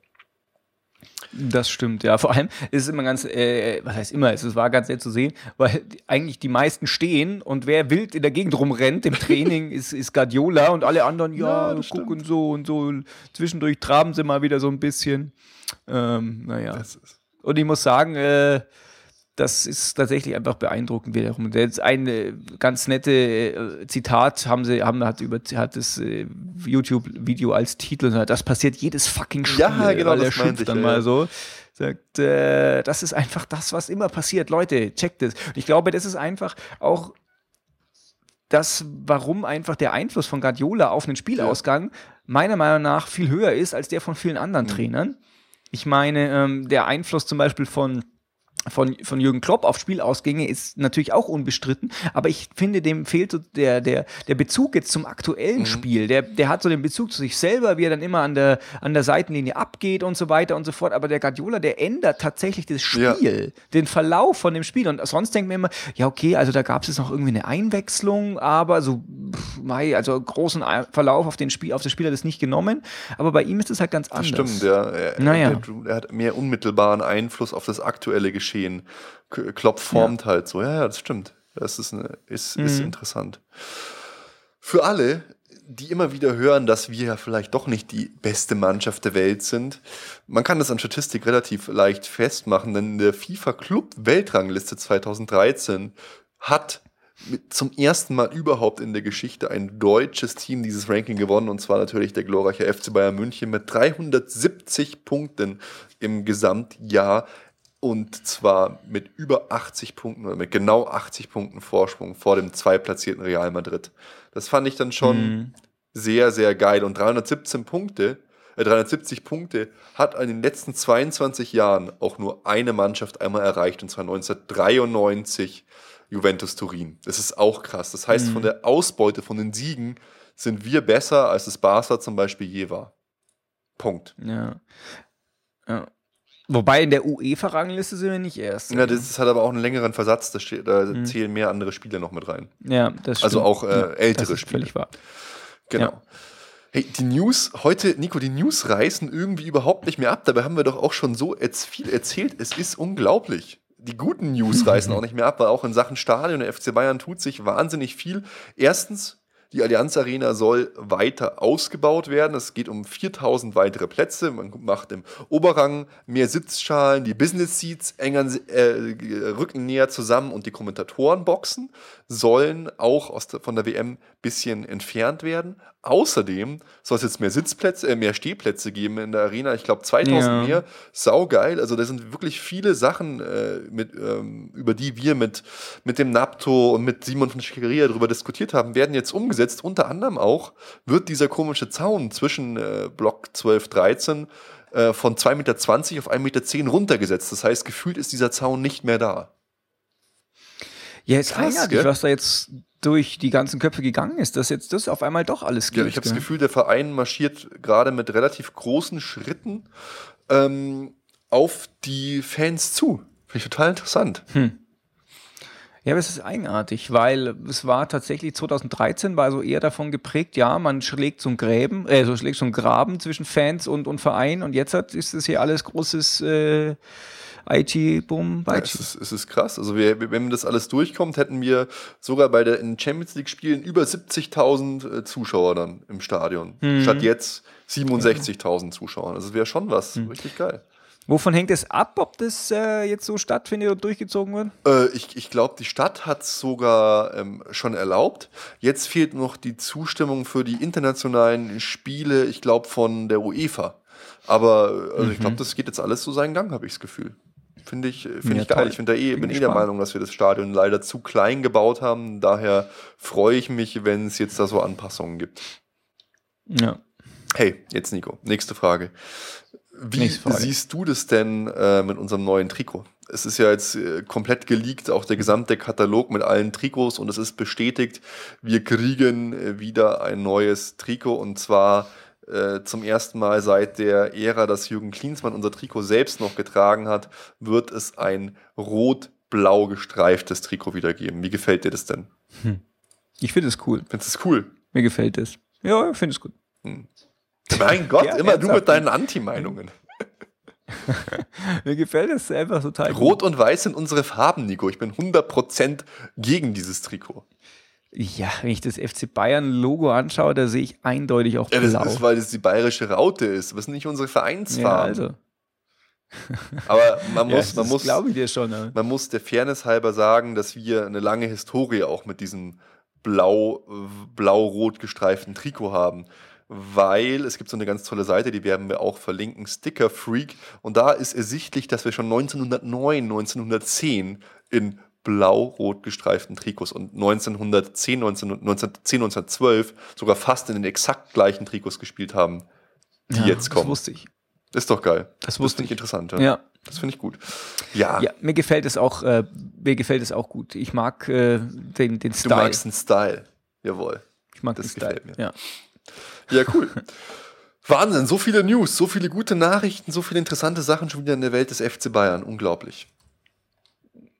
B: Das stimmt, ja. Vor allem ist es immer ganz, äh, was heißt immer, es war ganz nett zu sehen, weil eigentlich die meisten stehen und wer wild in der Gegend rumrennt im Training <laughs> ist, ist Guardiola und alle anderen, ja, ja gucken so und so. Zwischendurch traben sie mal wieder so ein bisschen. Ähm, naja. Und ich muss sagen, äh, das ist tatsächlich einfach beeindruckend wiederum. Jetzt ein äh, ganz nette äh, Zitat haben sie, haben hat über hat das äh, YouTube-Video als Titel. Das passiert jedes fucking Spiel.
C: Ja, genau.
B: Weil er schimpft dann ja. mal so. Sagt, das ist einfach das, was immer passiert. Leute, checkt es. Und ich glaube, das ist einfach auch das, warum einfach der Einfluss von Guardiola auf den Spielausgang meiner Meinung nach viel höher ist als der von vielen anderen mhm. Trainern. Ich meine, ähm, der Einfluss zum Beispiel von von, von Jürgen Klopp auf Spielausgänge ist natürlich auch unbestritten, aber ich finde, dem fehlt so der, der, der Bezug jetzt zum aktuellen mhm. Spiel. Der, der hat so den Bezug zu sich selber, wie er dann immer an der, an der Seitenlinie abgeht und so weiter und so fort. Aber der Guardiola, der ändert tatsächlich das Spiel, ja. den Verlauf von dem Spiel. Und sonst denkt man immer, ja, okay, also da gab es jetzt noch irgendwie eine Einwechslung, aber so, mei, also großen Verlauf auf, den Spiel, auf das Spiel hat es nicht genommen. Aber bei ihm ist es halt ganz anders.
C: Das stimmt, ja. Er, naja. er, er hat mehr unmittelbaren Einfluss auf das aktuelle Geschehen geschehen. Klopp formt ja. halt so. Ja, ja, das stimmt. Das ist, eine, ist, mhm. ist interessant. Für alle, die immer wieder hören, dass wir ja vielleicht doch nicht die beste Mannschaft der Welt sind. Man kann das an Statistik relativ leicht festmachen, denn in der FIFA Club Weltrangliste 2013 hat zum ersten Mal überhaupt in der Geschichte ein deutsches Team dieses Ranking gewonnen und zwar natürlich der glorreiche FC Bayern München mit 370 Punkten im Gesamtjahr und zwar mit über 80 Punkten oder mit genau 80 Punkten Vorsprung vor dem zweitplatzierten Real Madrid. Das fand ich dann schon mhm. sehr, sehr geil. Und 317 Punkte, äh, 370 Punkte hat in den letzten 22 Jahren auch nur eine Mannschaft einmal erreicht, und zwar 1993 Juventus Turin. Das ist auch krass. Das heißt, mhm. von der Ausbeute, von den Siegen sind wir besser, als das Barca zum Beispiel je war. Punkt.
B: Ja. ja. Wobei in der UEFA-Rangliste sind wir nicht erst.
C: Ja, das hat aber auch einen längeren Versatz, da, steht, da mhm. zählen mehr andere Spiele noch mit rein.
B: Ja, das
C: also
B: stimmt.
C: Also auch äh, ältere
B: das
C: Spiele.
B: Völlig wahr.
C: Genau. Ja. Hey, die News, heute, Nico, die News reißen irgendwie überhaupt nicht mehr ab. Dabei haben wir doch auch schon so viel erzählt. Es ist unglaublich. Die guten News reißen <laughs> auch nicht mehr ab, weil auch in Sachen Stadion der FC Bayern tut sich wahnsinnig viel. Erstens, die Allianz Arena soll weiter ausgebaut werden. Es geht um 4000 weitere Plätze. Man macht im Oberrang mehr Sitzschalen, die Business Seats engern, äh, rücken näher zusammen und die Kommentatorenboxen sollen auch aus von der WM bisschen entfernt werden. Außerdem soll es jetzt mehr Sitzplätze, äh, mehr Stehplätze geben in der Arena. Ich glaube 2000 ja. mehr. Saugeil. Also da sind wirklich viele Sachen, äh, mit, ähm, über die wir mit, mit dem NAPTO und mit Simon von Schickeria darüber diskutiert haben, werden jetzt umgesetzt. Unter anderem auch wird dieser komische Zaun zwischen äh, Block 12, 13 äh, von 2,20 Meter auf 1,10 Meter runtergesetzt. Das heißt, gefühlt ist dieser Zaun nicht mehr da.
B: Ja, ist Krass, eigenartig, was da jetzt durch die ganzen Köpfe gegangen ist, dass jetzt das auf einmal doch alles
C: geht. Ja, ich habe das Gefühl, der Verein marschiert gerade mit relativ großen Schritten ähm, auf die Fans zu. Finde ich total interessant. Hm.
B: Ja, aber es ist eigenartig, weil es war tatsächlich 2013 war so eher davon geprägt, ja, man schlägt so ein Gräben, äh, so schlägt so ein Graben zwischen Fans und, und Verein und jetzt hat, ist es hier alles großes äh, IT-Boom
C: ja, es, ist, es ist krass. Also wir, wenn das alles durchkommt, hätten wir sogar bei den Champions League-Spielen über 70.000 äh, Zuschauer dann im Stadion. Mhm. Statt jetzt 67.000 Zuschauer. Also das wäre schon was. Mhm. Richtig geil.
B: Wovon hängt es ab, ob das äh, jetzt so stattfindet und durchgezogen wird?
C: Äh, ich ich glaube, die Stadt hat es sogar ähm, schon erlaubt. Jetzt fehlt noch die Zustimmung für die internationalen Spiele, ich glaube, von der UEFA. Aber also mhm. ich glaube, das geht jetzt alles so seinen Gang, habe ich das Gefühl. Finde ich, find ja, ich geil. Toll. Ich finde da eh, bin, bin eh der Meinung, dass wir das Stadion leider zu klein gebaut haben. Daher freue ich mich, wenn es jetzt da so Anpassungen gibt.
B: Ja.
C: Hey, jetzt Nico, nächste Frage. Wie siehst du das denn äh, mit unserem neuen Trikot? Es ist ja jetzt äh, komplett geleakt, auch der gesamte Katalog mit allen Trikots und es ist bestätigt, wir kriegen äh, wieder ein neues Trikot und zwar äh, zum ersten Mal seit der Ära, dass Jürgen Klinsmann unser Trikot selbst noch getragen hat, wird es ein rot-blau gestreiftes Trikot wieder geben. Wie gefällt dir das denn? Hm.
B: Ich finde es cool.
C: Findest du es cool?
B: Mir gefällt es. Ja, ich finde es gut. Hm.
C: Mein <laughs> Gott, ja, immer du mit deinen Anti-Meinungen. <laughs>
B: Mir gefällt es einfach total
C: Rot gut. und Weiß sind unsere Farben, Nico. Ich bin 100% gegen dieses Trikot.
B: Ja, wenn ich das FC Bayern-Logo anschaue, da sehe ich eindeutig auch
C: blau. Ja, das ist, weil das die bayerische Raute ist. Das sind nicht unsere Vereinsfarben. Ja, also. <laughs> Aber man muss, ja, man muss,
B: glaube ich dir schon. Ja.
C: Man muss der Fairness halber sagen, dass wir eine lange Historie auch mit diesem blau, blau-rot gestreiften Trikot haben weil es gibt so eine ganz tolle Seite, die werden wir auch verlinken, Sticker Freak. Und da ist ersichtlich, dass wir schon 1909, 1910 in blau-rot gestreiften Trikots und 1910, 1910, 1912 sogar fast in den exakt gleichen Trikots gespielt haben, die ja, jetzt kommen.
B: Das wusste ich.
C: Ist doch geil.
B: Das wusste
C: das ich interessant.
B: Ja. ja.
C: Das finde ich gut. Ja. ja.
B: Mir gefällt es auch, äh, mir gefällt es auch gut. Ich mag äh, den, den Style.
C: Du magst den Style. Jawohl.
B: Ich mag das den Style. Mir. Ja.
C: Ja, cool. Wahnsinn, so viele News, so viele gute Nachrichten, so viele interessante Sachen schon wieder in der Welt des FC Bayern. Unglaublich.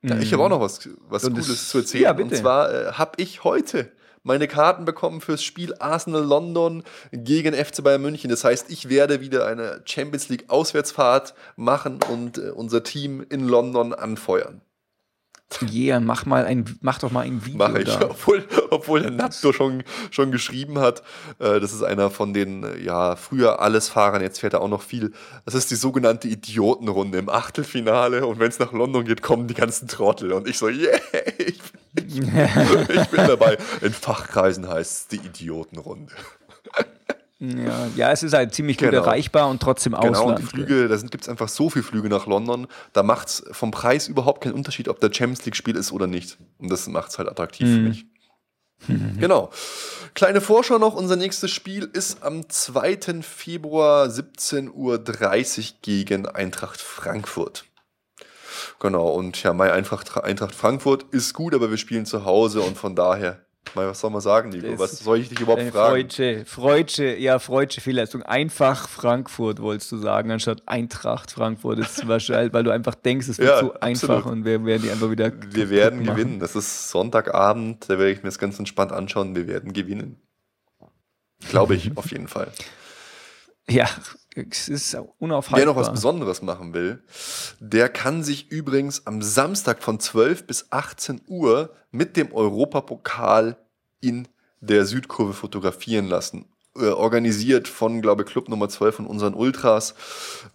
C: Ja, ich habe auch noch was, was Cooles zu erzählen. Ja. Und zwar äh, habe ich heute meine Karten bekommen fürs Spiel Arsenal London gegen FC Bayern München. Das heißt, ich werde wieder eine Champions League Auswärtsfahrt machen und äh, unser Team in London anfeuern.
B: Yeah, mach mal ein, mach doch mal ein Video.
C: Mach ich, da. obwohl, obwohl der Natto schon, schon geschrieben hat. Äh, das ist einer von den, ja, früher alles Fahrern, jetzt fährt er auch noch viel. Das ist die sogenannte Idiotenrunde im Achtelfinale. Und wenn es nach London geht, kommen die ganzen Trottel. Und ich so, yeah, ich, ich, <laughs> ich bin dabei. In Fachkreisen heißt es die Idiotenrunde.
B: Ja, ja, es ist halt ziemlich gut genau. erreichbar und trotzdem Ausland. Genau, und
C: die Flüge, da gibt es einfach so viele Flüge nach London, da macht es vom Preis überhaupt keinen Unterschied, ob der Champions League-Spiel ist oder nicht. Und das macht es halt attraktiv mhm. für mich. Genau. Kleine Vorschau noch, unser nächstes Spiel ist am 2. Februar 17.30 Uhr gegen Eintracht Frankfurt. Genau, und ja, mein Eintracht, Eintracht Frankfurt ist gut, aber wir spielen zu Hause und von daher Mal, was soll man sagen, Nico? Was soll ich dich überhaupt fragen?
B: Freudsche, Freudsche, ja, Freudsche Fehlleistung. Einfach Frankfurt, wolltest du sagen, anstatt Eintracht Frankfurt. Das ist wahrscheinlich, weil du einfach denkst, es wird ja, so absolut. einfach und wir werden die einfach wieder.
C: Wir werden machen. gewinnen. Das ist Sonntagabend, da werde ich mir das ganz entspannt anschauen. Wir werden gewinnen. Glaube ich, <laughs> auf jeden Fall.
B: Ja, es ist unaufhaltbar.
C: Wer noch was Besonderes machen will, der kann sich übrigens am Samstag von 12 bis 18 Uhr mit dem Europapokal in der Südkurve fotografieren lassen. Äh, organisiert von, glaube ich, Club Nummer 12 von unseren Ultras,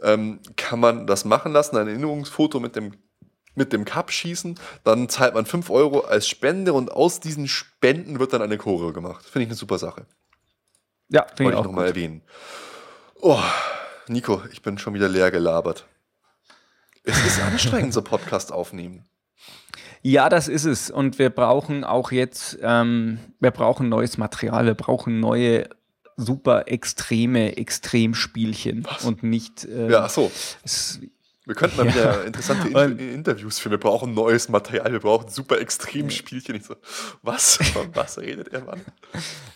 C: ähm, kann man das machen lassen. Ein Erinnerungsfoto mit dem mit dem Cup schießen, dann zahlt man 5 Euro als Spende und aus diesen Spenden wird dann eine Choreo gemacht. Finde ich eine super Sache.
B: Ja,
C: finde ich auch nochmal erwähnen. Oh, Nico, ich bin schon wieder leer gelabert. Es ist anstrengend, so Podcast aufnehmen.
B: Ja, das ist es. Und wir brauchen auch jetzt, ähm, wir brauchen neues Material, wir brauchen neue super extreme Extremspielchen Was? und nicht.
C: Äh, ja, ach so. Es, wir könnten mal ja. wieder interessante In Interviews führen. Wir brauchen neues Material, wir brauchen super Extremspielchen. Ich so, was? Von was redet er, Mann?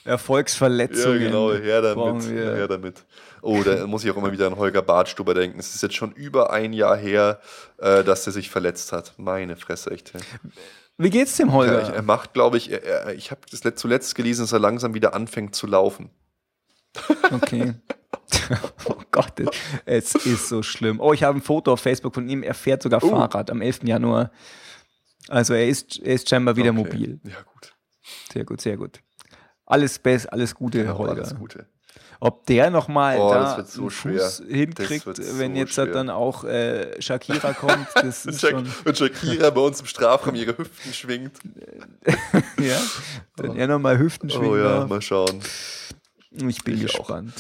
B: Erfolgsverletzungen.
C: Ja, genau, her damit. Her damit. Oh, da muss ich auch immer wieder an Holger Bartstuber denken. Es ist jetzt schon über ein Jahr her, äh, dass er sich verletzt hat. Meine Fresse, echt.
B: Wie geht's dem Holger?
C: Ja, er macht, glaube ich, er, er, ich habe das zuletzt gelesen, dass er langsam wieder anfängt zu laufen.
B: Okay. <laughs> oh Gott, es ist so schlimm. Oh, ich habe ein Foto auf Facebook von ihm. Er fährt sogar uh. Fahrrad am 11. Januar. Also er ist, er ist scheinbar wieder okay. mobil.
C: Ja, gut.
B: Sehr gut, sehr gut. Alles Best, alles Gute,
C: genau,
B: Holger.
C: Alles Gute
B: ob der nochmal
C: oh, da so einen
B: Fuß hinkriegt, wenn so jetzt schwer. dann auch äh, Shakira kommt. <laughs> Das ist
C: Shak schon wenn Shakira bei uns im Strafraum ihre Hüften schwingt. <laughs>
B: ja, wenn oh. er nochmal Hüften schwingt. Oh
C: ja, mal schauen.
B: Ich bin, ich, ich bin gespannt.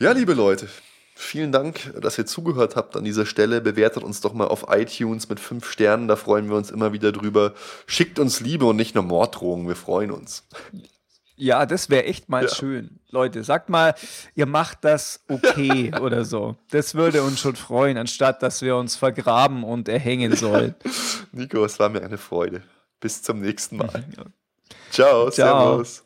C: Ja, liebe Leute, Vielen Dank, dass ihr zugehört habt an dieser Stelle. Bewertet uns doch mal auf iTunes mit fünf Sternen, da freuen wir uns immer wieder drüber. Schickt uns Liebe und nicht nur Morddrohungen, wir freuen uns.
B: Ja, das wäre echt mal ja. schön. Leute, sagt mal, ihr macht das okay <laughs> oder so. Das würde uns schon freuen, anstatt dass wir uns vergraben und erhängen sollen. <laughs>
C: Nico, es war mir eine Freude. Bis zum nächsten Mal. Ciao, Ciao. Servus.